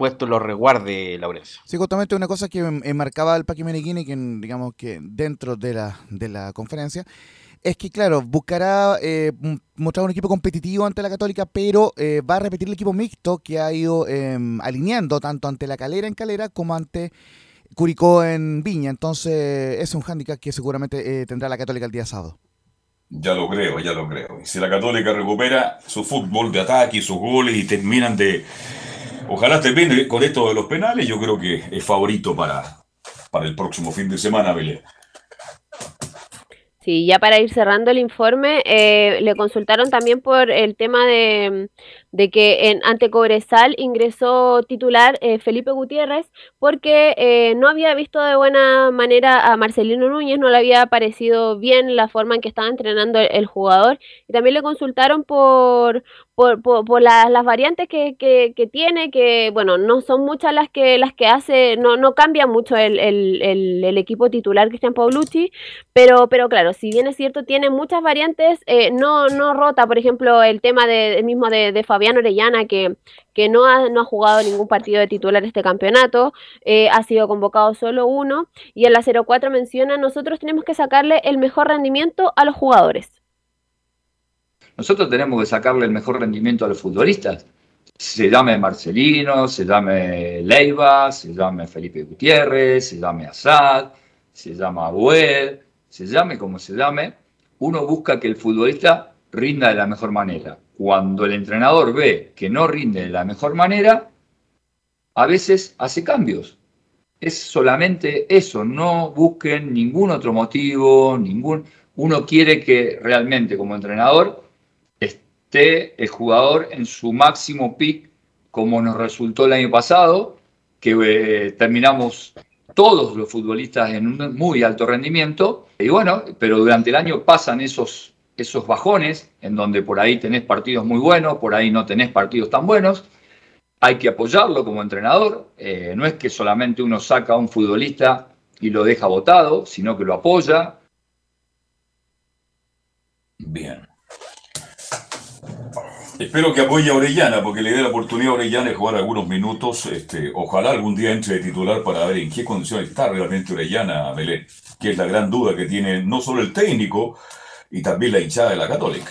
puesto los resguarde, Laurencio. Sí, justamente una cosa que marcaba el Paqui Meneghini, que digamos que dentro de la, de la conferencia, es que, claro, buscará eh, mostrar un equipo competitivo ante la Católica, pero eh, va a repetir el equipo mixto que ha ido em, alineando tanto ante la Calera en Calera como ante Curicó en Viña. Entonces, es un hándicap que seguramente eh, tendrá la Católica el día sábado. Ya lo creo, ya lo creo. Si la Católica recupera su fútbol de ataque y sus goles y terminan de Ojalá termine con esto de los penales. Yo creo que es favorito para, para el próximo fin de semana, Belén. Sí, ya para ir cerrando el informe, eh, le consultaron también por el tema de, de que en, ante Cobresal ingresó titular eh, Felipe Gutiérrez porque eh, no había visto de buena manera a Marcelino Núñez, no le había parecido bien la forma en que estaba entrenando el, jugador. Y también le consultaron por, por, por, las variantes que, tiene, que bueno, no son muchas las que las que hace, no, no cambia mucho el, el, el equipo titular Cristian Paulucci, pero, pero claro, si bien es cierto, tiene muchas variantes, eh, no, no rota, por ejemplo, el tema de, mismo de, de Fabián Orellana, que, que no, ha, no ha jugado ningún partido de titular este campeonato, eh, ha sido convocado solo uno, y en la 04 menciona, nosotros tenemos que sacarle el mejor rendimiento a los jugadores. Nosotros tenemos que sacarle el mejor rendimiento a los futbolistas. Se llame Marcelino, se llame Leiva, se llame Felipe Gutiérrez, se llame Assad, se llama Abuel, se llame como se llame, uno busca que el futbolista rinda de la mejor manera cuando el entrenador ve que no rinde de la mejor manera, a veces hace cambios. Es solamente eso, no busquen ningún otro motivo, ningún... Uno quiere que realmente como entrenador esté el jugador en su máximo pick, como nos resultó el año pasado, que eh, terminamos todos los futbolistas en un muy alto rendimiento. Y bueno, pero durante el año pasan esos esos bajones, en donde por ahí tenés partidos muy buenos, por ahí no tenés partidos tan buenos. Hay que apoyarlo como entrenador. Eh, no es que solamente uno saca a un futbolista y lo deja votado, sino que lo apoya. Bien. Espero que apoye a Orellana, porque le dé la oportunidad a Orellana de jugar algunos minutos. Este, ojalá algún día entre de titular para ver en qué condiciones está realmente Orellana, Belén, que es la gran duda que tiene no solo el técnico, y también la hinchada de la Católica.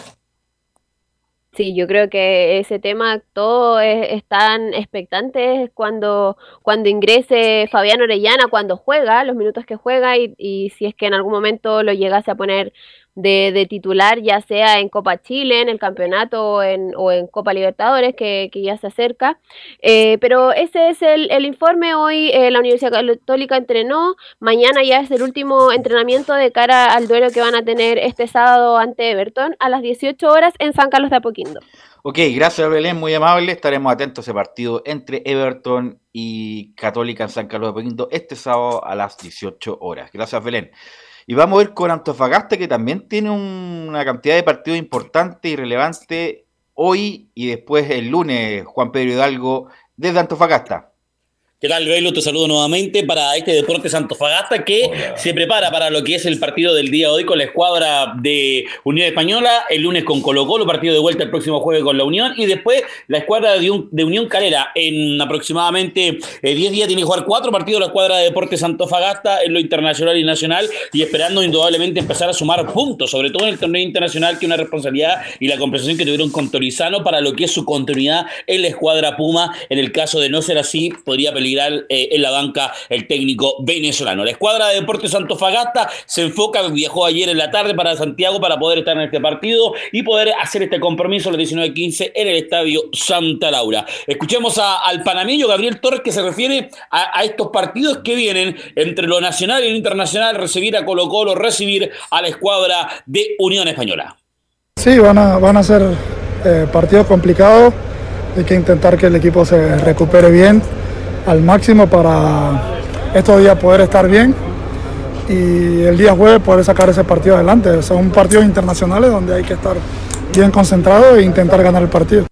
Sí, yo creo que ese tema todo están expectantes cuando, cuando ingrese Fabián Orellana, cuando juega, los minutos que juega y, y si es que en algún momento lo llegase a poner de, titular, ya sea en Copa Chile, en el campeonato o en, o en Copa Libertadores, que, ya se acerca. Eh, pero ese es el, informe. Hoy eh, la Universidad Católica entrenó, mañana ya es el último entrenamiento de cara al duelo que van a tener este sábado ante Everton a las 18 horas en San Carlos de Apoquindo. Ok, gracias Belén, muy amable. Estaremos atentos a ese partido entre Everton y Católica en San Carlos de Apoquindo este sábado a las 18 horas. Gracias Belén. Y vamos a ir con Antofagasta, que también tiene una cantidad de partidos importantes y relevantes hoy y después el lunes, Juan Pedro Hidalgo, desde Antofagasta. ¿Qué tal, Velo? Te saludo nuevamente para este Deportes Antofagasta que se prepara para lo que es el partido del día de hoy con la escuadra de Unión Española, el lunes con Colo Colo, partido de vuelta el próximo jueves con la Unión y después la escuadra de, Unión Calera. En aproximadamente 10 eh, días tiene que jugar cuatro partidos la escuadra de Deportes Antofagasta en lo internacional y nacional y esperando indudablemente empezar a sumar puntos, sobre todo en el torneo internacional, que una responsabilidad y la compensación que tuvieron con Torizano para lo que es su continuidad en la escuadra Puma. En el caso de no ser así, podría pelear eh, en la banca el técnico venezolano. La escuadra de Deportes Santofagasta se enfoca, viajó ayer en la tarde para Santiago para poder estar en este partido y poder hacer este compromiso a las 19.15 en el Estadio Santa Laura. Escuchemos al panameño Gabriel Torres que se refiere a, estos partidos que vienen entre lo nacional y lo internacional, recibir a Colo Colo, recibir a la escuadra de Unión Española. Sí, van a, van a ser eh, partidos complicados. Hay que intentar que el equipo se recupere bien al máximo para estos días poder estar bien y el día jueves poder sacar ese partido adelante. Son partidos internacionales donde hay que estar bien concentrado e intentar ganar el partido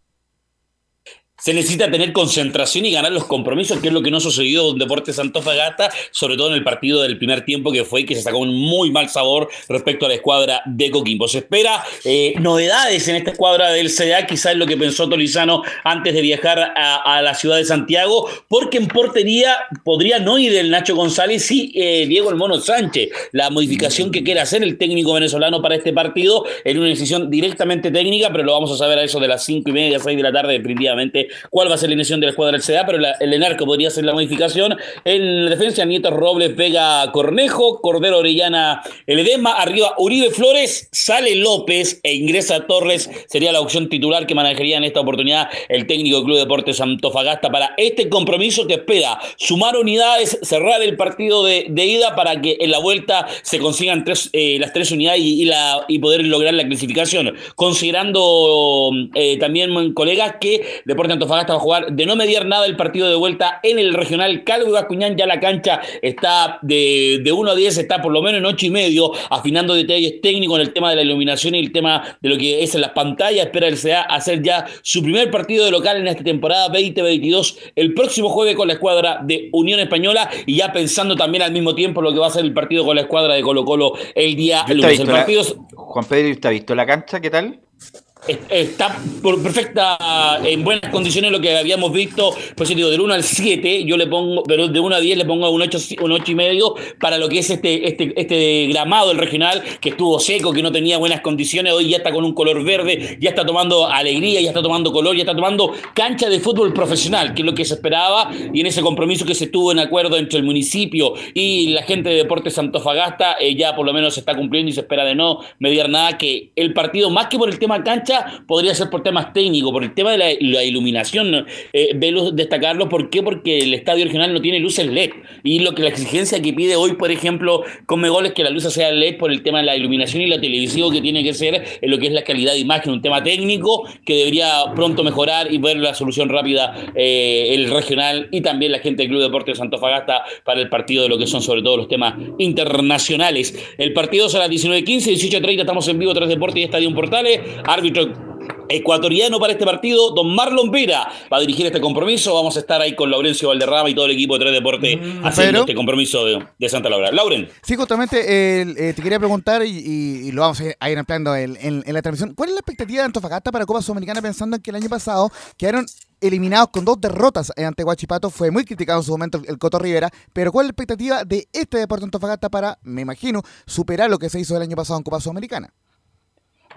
se necesita tener concentración y ganar los compromisos, que es lo que no sucedió en Deportes Antofagasta, sobre todo en el partido del primer tiempo que fue que se sacó un muy mal sabor respecto a la escuadra de Coquimbo. Se espera eh, novedades en esta escuadra del CDA, quizás es lo que pensó Tolizano antes de viajar a, la ciudad de Santiago, porque en portería podría no ir el Nacho González y eh, Diego El Mono Sánchez. La modificación que quiere hacer el técnico venezolano para este partido en una decisión directamente técnica, pero lo vamos a saber a eso de las cinco y media, seis de la tarde, definitivamente cuál va a ser la iniciación de la escuadra del CDA, pero el Enarco podría ser la modificación. En la defensa, Nieto Robles, Vega Cornejo, Cordero Orellana, el Edema, arriba Uribe Flores, sale López e ingresa Torres, sería la opción titular que manejaría en esta oportunidad el técnico del Club Deportes Antofagasta para este compromiso que espera sumar unidades, cerrar el partido de, de ida para que en la vuelta se consigan eh, las tres unidades y, y poder lograr la clasificación. Considerando eh, también, colegas, que Deportes Antofagasta va a jugar de no mediar nada el partido de vuelta en el regional Calvo Bascuñán, ya la cancha está de, de 1 a 10, está por lo menos en 8 y medio, afinando detalles técnicos en el tema de la iluminación y el tema de lo que es en las pantallas. Espera el CA hacer ya su primer partido de local en esta temporada 2022 el próximo jueves con la escuadra de Unión Española y ya pensando también al mismo tiempo lo que va a ser el partido con la escuadra de Colo Colo el día lunes. El partido... la, Juan Pedro, ¿usted ha visto la cancha? ¿Qué tal? Está perfecta, en buenas condiciones lo que habíamos visto, pues digo, del 1 al 7, yo le pongo, pero de 1 a 10 le pongo un 8, un 8 y medio para lo que es este, este, este gramado del regional, que estuvo seco, que no tenía buenas condiciones, hoy ya está con un color verde, ya está tomando alegría, ya está tomando color, ya está tomando cancha de fútbol profesional, que es lo que se esperaba, y en ese compromiso que se tuvo en acuerdo entre el municipio y la gente de Deportes Antofagasta, eh, ya por lo menos se está cumpliendo y se espera de no mediar nada, que el partido, más que por el tema cancha, podría ser por temas técnicos, por el tema de la, iluminación. Eh, velo destacarlo, ¿por qué? Porque el estadio regional no tiene luces LED. Y lo que la exigencia que pide hoy, por ejemplo, con Megol es que la luz sea LED por el tema de la iluminación y la televisión que tiene que ser en lo que es la calidad de imagen, un tema técnico que debería pronto mejorar y ver la solución rápida eh, el regional y también la gente del Club Deportes Fagasta para el partido de lo que son sobre todo los temas internacionales. El partido será a las 19.15, 18.30, estamos en vivo, Tres Deportes y Estadio Portales. Árbitro ecuatoriano para este partido, don Marlon Vera va a dirigir este compromiso. Vamos a estar ahí con Laurencio Valderrama y todo el equipo de Tres Deportes mm, haciendo pero, este compromiso de, de, Santa Laura. Lauren. Sí, justamente eh, te quería preguntar y, y, y, lo vamos a ir ampliando en, en, en, la transmisión. ¿Cuál es la expectativa de Antofagasta para Copa Sudamericana pensando en que el año pasado quedaron eliminados con dos derrotas ante Guachipato? Fue muy criticado en su momento el Coto Rivera, pero ¿cuál es la expectativa de este Deporte Antofagasta para, me imagino, superar lo que se hizo el año pasado en Copa Sudamericana?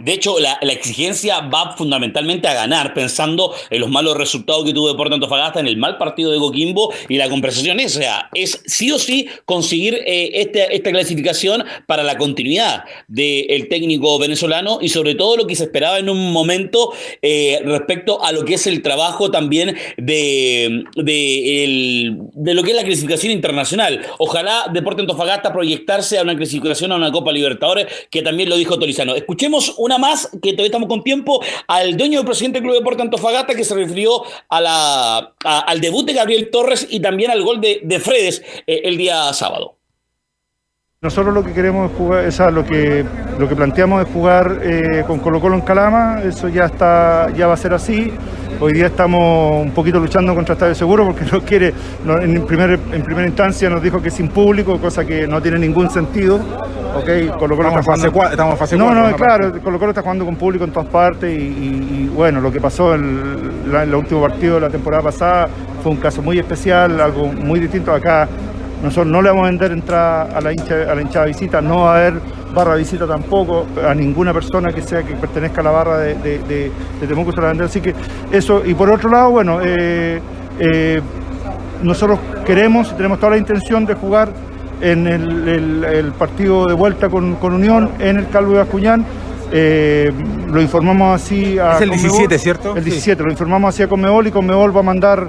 De hecho, la, exigencia va fundamentalmente a ganar, pensando en los malos resultados que tuvo Deportes Antofagasta en el mal partido de Coquimbo y la conversación es, o sea, es sí o sí conseguir eh, este, esta clasificación para la continuidad del técnico venezolano y sobre todo lo que se esperaba en un momento eh, respecto a lo que es el trabajo también de, de, de, lo que es la clasificación internacional. Ojalá Deportes Antofagasta proyectarse a una clasificación a una Copa Libertadores, que también lo dijo Tolizano. Escuchemos una más, que todavía estamos con tiempo, al dueño del presidente del Club de Deportes Antofagasta, que se refirió a la, a, al debut de Gabriel Torres y también al gol de, de Fredes eh, el día sábado. Nosotros lo que queremos es jugar, o sea, lo que, lo que planteamos es jugar eh, con Colo Colo en Calama, eso ya está, ya va a ser así. Hoy día estamos un poquito luchando contra Estadio Seguro porque no quiere, no, en, primer, en primera instancia nos dijo que sin público, cosa que no tiene ningún sentido. Okay, Colo -Colo estamos, jugando, fase, estamos en fase No, 4, no, claro, Colo Colo está jugando con público en todas partes y, y, y bueno, lo que pasó en el, el último partido de la temporada pasada fue un caso muy especial, algo muy distinto acá nosotros no le vamos a vender entrada a la, hincha, a la hinchada visita, no va a haber barra visita tampoco, a ninguna persona que sea que pertenezca a la barra de, de, de, de Temuco se la vender. Así que eso, y por otro lado, bueno, eh, eh, nosotros queremos, tenemos toda la intención de jugar en el, el, el partido de vuelta con, con, Unión en el Calvo de Bascuñán. Eh, lo informamos así a Es el Conmebol, 17, ¿cierto? El 17, sí. lo informamos así a Conmebol y Conmebol va a mandar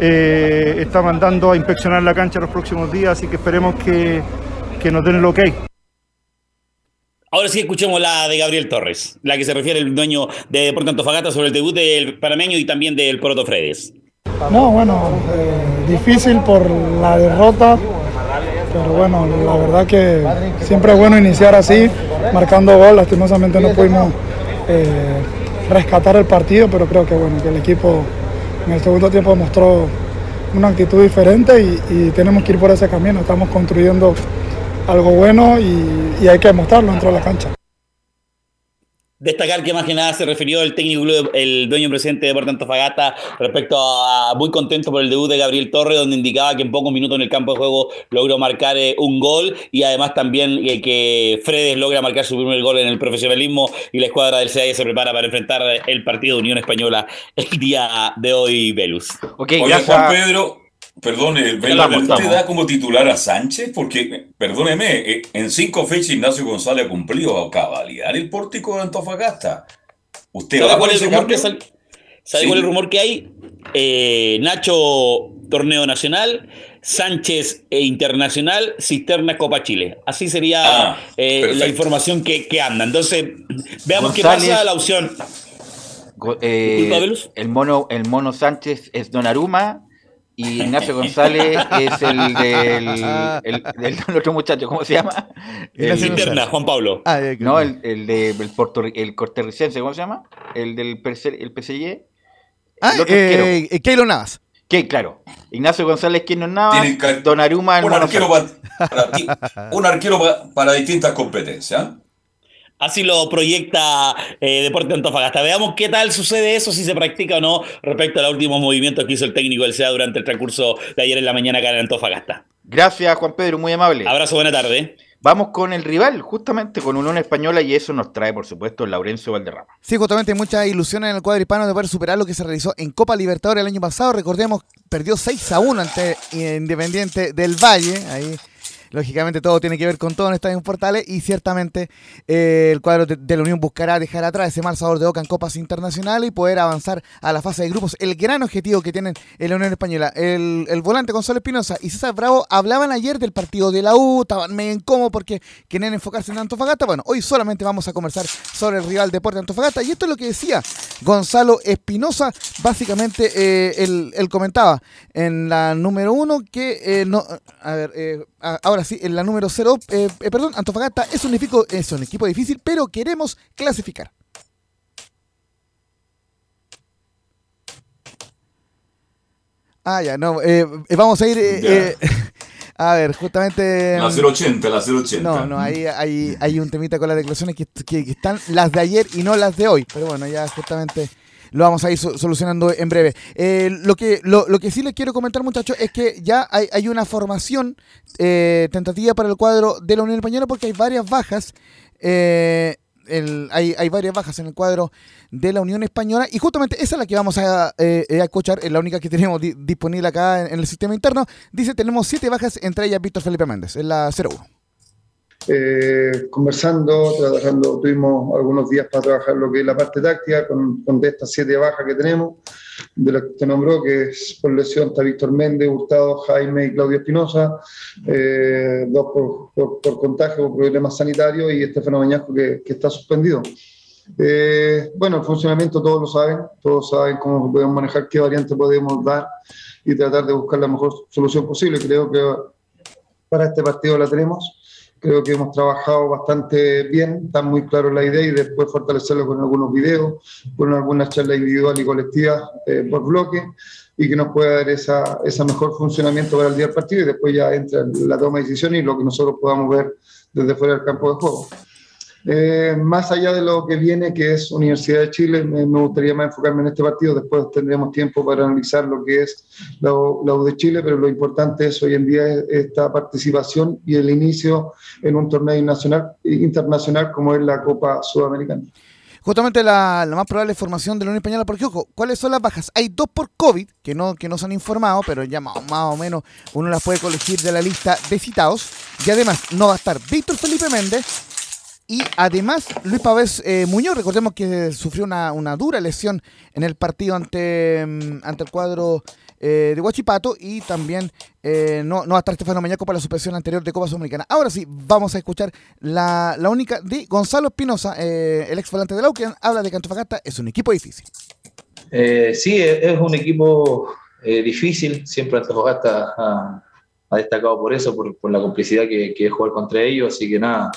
eh, está mandando a inspeccionar la cancha los próximos días, así que esperemos que, que nos den el ok. Ahora sí escuchemos la de Gabriel Torres, la que se refiere el dueño de Deportes Antofagasta sobre el debut del panameño y también del Proto Fredes. No, bueno, eh, difícil por la derrota, pero bueno, la verdad que siempre es bueno iniciar así, marcando gol, lastimosamente no pudimos eh, rescatar el partido, pero creo que bueno, que el equipo en el segundo tiempo mostró una actitud diferente y, tenemos que ir por ese camino. Estamos construyendo algo bueno y, y hay que mostrarlo dentro de la cancha. Destacar que más que nada se refirió el técnico el dueño presidente de Deportes Antofagasta respecto a muy contento por el debut de Gabriel Torres, donde indicaba que en pocos minutos en el campo de juego logró marcar eh, un gol y además también eh, que Fredes logra marcar su primer gol en el profesionalismo y la escuadra del CAI se prepara para enfrentar el partido de Unión Española el día de hoy, Velus. Oye, Juan Pedro, Perdone, ¿Vela ¿usted da como titular a Sánchez? Porque, perdóneme, eh, en cinco fechas Ignacio González ha cumplido a cabalidad el pórtico de Antofagasta. ¿Usted ¿Sabe va cuál por es el ese rumor que sal- ¿Sabe Sí. cuál es el rumor que hay? Eh, Nacho, torneo nacional, Sánchez e internacional, Cisterna Copa Chile. Así sería Ah, eh, la información que, que anda. Entonces, veamos qué pasa la opción. Eh, el mono, el mono Sánchez es Donnarumma y Ignacio González es el del, el, del otro muchacho, ¿cómo se llama? El, Cisterna, Juan Pablo. Ah, ya, no, el, el de el, puertorri- el costarricense, ¿cómo se llama? El del el PSG. Ah, eh, eh, Keylor Navas. Que claro, Ignacio González Keylor Navas, Donnarumma el Un arquero, para, un arquero pa- para distintas competencias. Así lo proyecta eh, Deporte Antofagasta. Veamos qué tal sucede eso, si se practica o no, respecto a los últimos movimientos que hizo el técnico del SEA durante el transcurso de ayer en la mañana acá en Antofagasta. Gracias, Juan Pedro, muy amable. Abrazo, buena tarde. Vamos con el rival, justamente con Unión Española, y eso nos trae, por supuesto, Laurencio Valderrama. Sí, justamente hay mucha ilusión en el cuadro hispano de poder superar lo que se realizó en Copa Libertadores el año pasado. Recordemos, perdió 6 a 1 ante Independiente del Valle. Ahí, lógicamente, todo tiene que ver con todo en Estadio Portales. Y ciertamente, eh, el cuadro de, de la Unión buscará dejar atrás ese mal sabor de boca en Copas Internacionales y poder avanzar a la fase de grupos. El gran objetivo que tienen en la Unión Española. El, el volante Gonzalo Espinosa y César Bravo hablaban ayer del partido de la U, estaban medio incómodos porque querían enfocarse en Antofagasta. Bueno, hoy solamente vamos a conversar sobre el rival Deporte Antofagasta. Y esto es lo que decía Gonzalo Espinosa. Básicamente, eh, él, él comentaba en la número uno que eh, no. A ver, ahora sí, en la número cero, eh, eh, perdón, Antofagasta es un, equipo, es un equipo difícil, pero queremos clasificar. Ah, ya, no, eh, eh, vamos a ir. eh, a ver, justamente. La 080, la 080. No, no, ahí hay, hay un temita con las declaraciones que, que- que están las de ayer y no las de hoy. Pero bueno, ya justamente lo vamos a ir so- solucionando en breve. Eh, lo, que, lo, lo que sí les quiero comentar, muchachos, es que ya hay, hay una formación eh, tentativa para el cuadro de la Unión Española porque hay varias bajas. eh, el- hay, hay varias bajas en el cuadro de la Unión Española y justamente esa es la que vamos a, eh, eh, escuchar, es la única que tenemos di- disponible acá en, en el sistema interno. Dice, tenemos siete bajas, entre ellas Víctor Felipe Méndez, es la 01. Eh, conversando, trabajando, tuvimos algunos días para trabajar lo que es la parte táctica con, con de estas siete bajas que tenemos, de las que te nombró, que es por lesión está Víctor Méndez, Hurtado, Jaime y Claudio Espinosa, eh, dos por, por- por contagio, por problemas sanitarios y Estefano Bañasco que, que está suspendido. Eh, bueno, el funcionamiento todos lo saben, todos saben cómo podemos manejar, qué variante podemos dar y tratar de buscar la mejor solución posible. Creo que para este partido la tenemos. Creo que hemos trabajado bastante bien, está muy claro la idea y después fortalecerlo con algunos videos, con algunas charlas individuales y colectivas eh, por bloque y que nos pueda dar esa, ese mejor funcionamiento para el día del partido y después ya entra la toma de decisiones y lo que nosotros podamos ver desde fuera del campo de juego. Eh, más allá de lo que viene, que es Universidad de Chile, me, gustaría más enfocarme en este partido. Después tendremos tiempo para analizar lo que es la, la U de Chile, pero lo importante es hoy en día es esta participación y el inicio en un torneo nacional, internacional como es la Copa Sudamericana. Justamente la, la más probable formación de la Unión Española, porque ojo, ¿cuáles son las bajas? Hay dos por COVID, que no, que no se han informado, pero ya más, más o menos uno las puede colegir de la lista de citados. Y además no va a estar Víctor Felipe Méndez y además Luis Pavés eh, Muñoz, recordemos que sufrió una, una dura lesión en el partido ante, mm, ante el cuadro eh, de Huachipato y también eh, no, no va a estar Estefano Mañaco para la suspensión anterior de Copa Sudamericana. Ahora sí, vamos a escuchar la, la única de Gonzalo Espinosa, eh, el ex de la U, que habla de que Antofagasta es un equipo difícil. Sí, es es un equipo difícil, siempre Antofagasta ha, ha destacado por eso, por, por la complicidad que, que es jugar contra ellos, así que nada,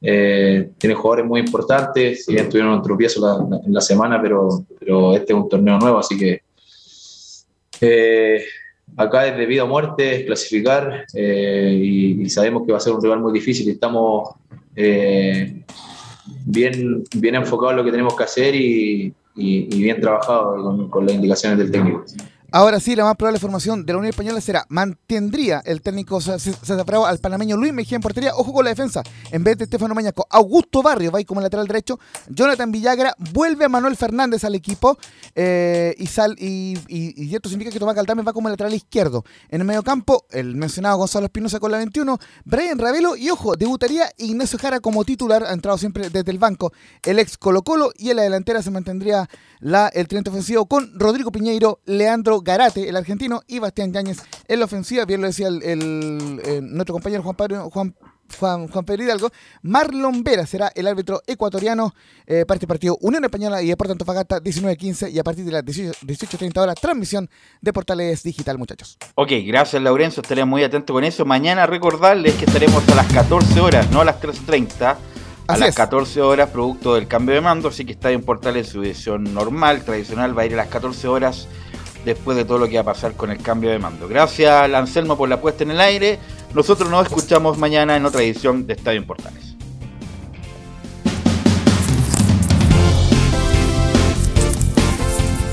eh, tiene jugadores muy importantes, si bien tuvieron un tropiezo en la semana, pero, pero este es un torneo nuevo, así que eh, acá es de vida o muerte, clasificar, eh, y, sabemos que va a ser un rival muy difícil estamos... eh, bien, bien enfocado en lo que tenemos que hacer y, bien trabajado con, con las indicaciones del técnico. Ahora sí, la más probable formación de la Unión Española será, mantendría el técnico César Bravo al panameño Luis Mejía en portería, ojo con la defensa, en vez de Estefano Mañaco, Augusto Barrio va ahí como lateral derecho, Jonathan Villagra, vuelve a Manuel Fernández al equipo, eh, y, sal, y, y- esto significa que Tomás Galdames va como lateral izquierdo. En el medio campo, el mencionado Gonzalo Espinosa con la 21, Brian Ravelo, y ojo, debutaría Ignacio Jara como titular, ha entrado siempre desde el banco, el ex Colo Colo, y en la delantera se mantendría la, el tridente ofensivo con Rodrigo Piñeiro, Leandro Garate, el argentino, y Bastián Yáñez en la ofensiva. Bien lo decía el, el- eh, nuestro compañero Juan Pedro, Juan, Juan, Juan Pedro Hidalgo. Marlon Vera será el árbitro ecuatoriano eh, para este partido Unión Española y Deportes Antofagasta 19-15 y a partir de las 18 18.30 horas transmisión de Portales Digital, muchachos. Ok, gracias Laurencio, estaremos muy atentos con eso. Mañana recordarles que estaremos a las 14 horas, no a las 13.30. A Así las es. 14 horas, producto del cambio de mando, así que está en Portales en su edición normal, tradicional, va a ir a las 14 horas después de todo lo que va a pasar con el cambio de mando. Gracias, Anselmo, por la puesta en el aire. Nosotros nos escuchamos mañana en otra edición de Estadio en Portales.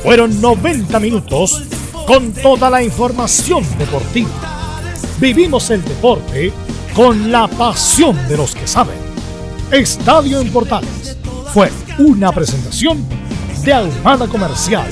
Fueron 90 minutos con toda la información deportiva. Vivimos el deporte con la pasión de los que saben. Estadio en fue una presentación de Ahumada Comercial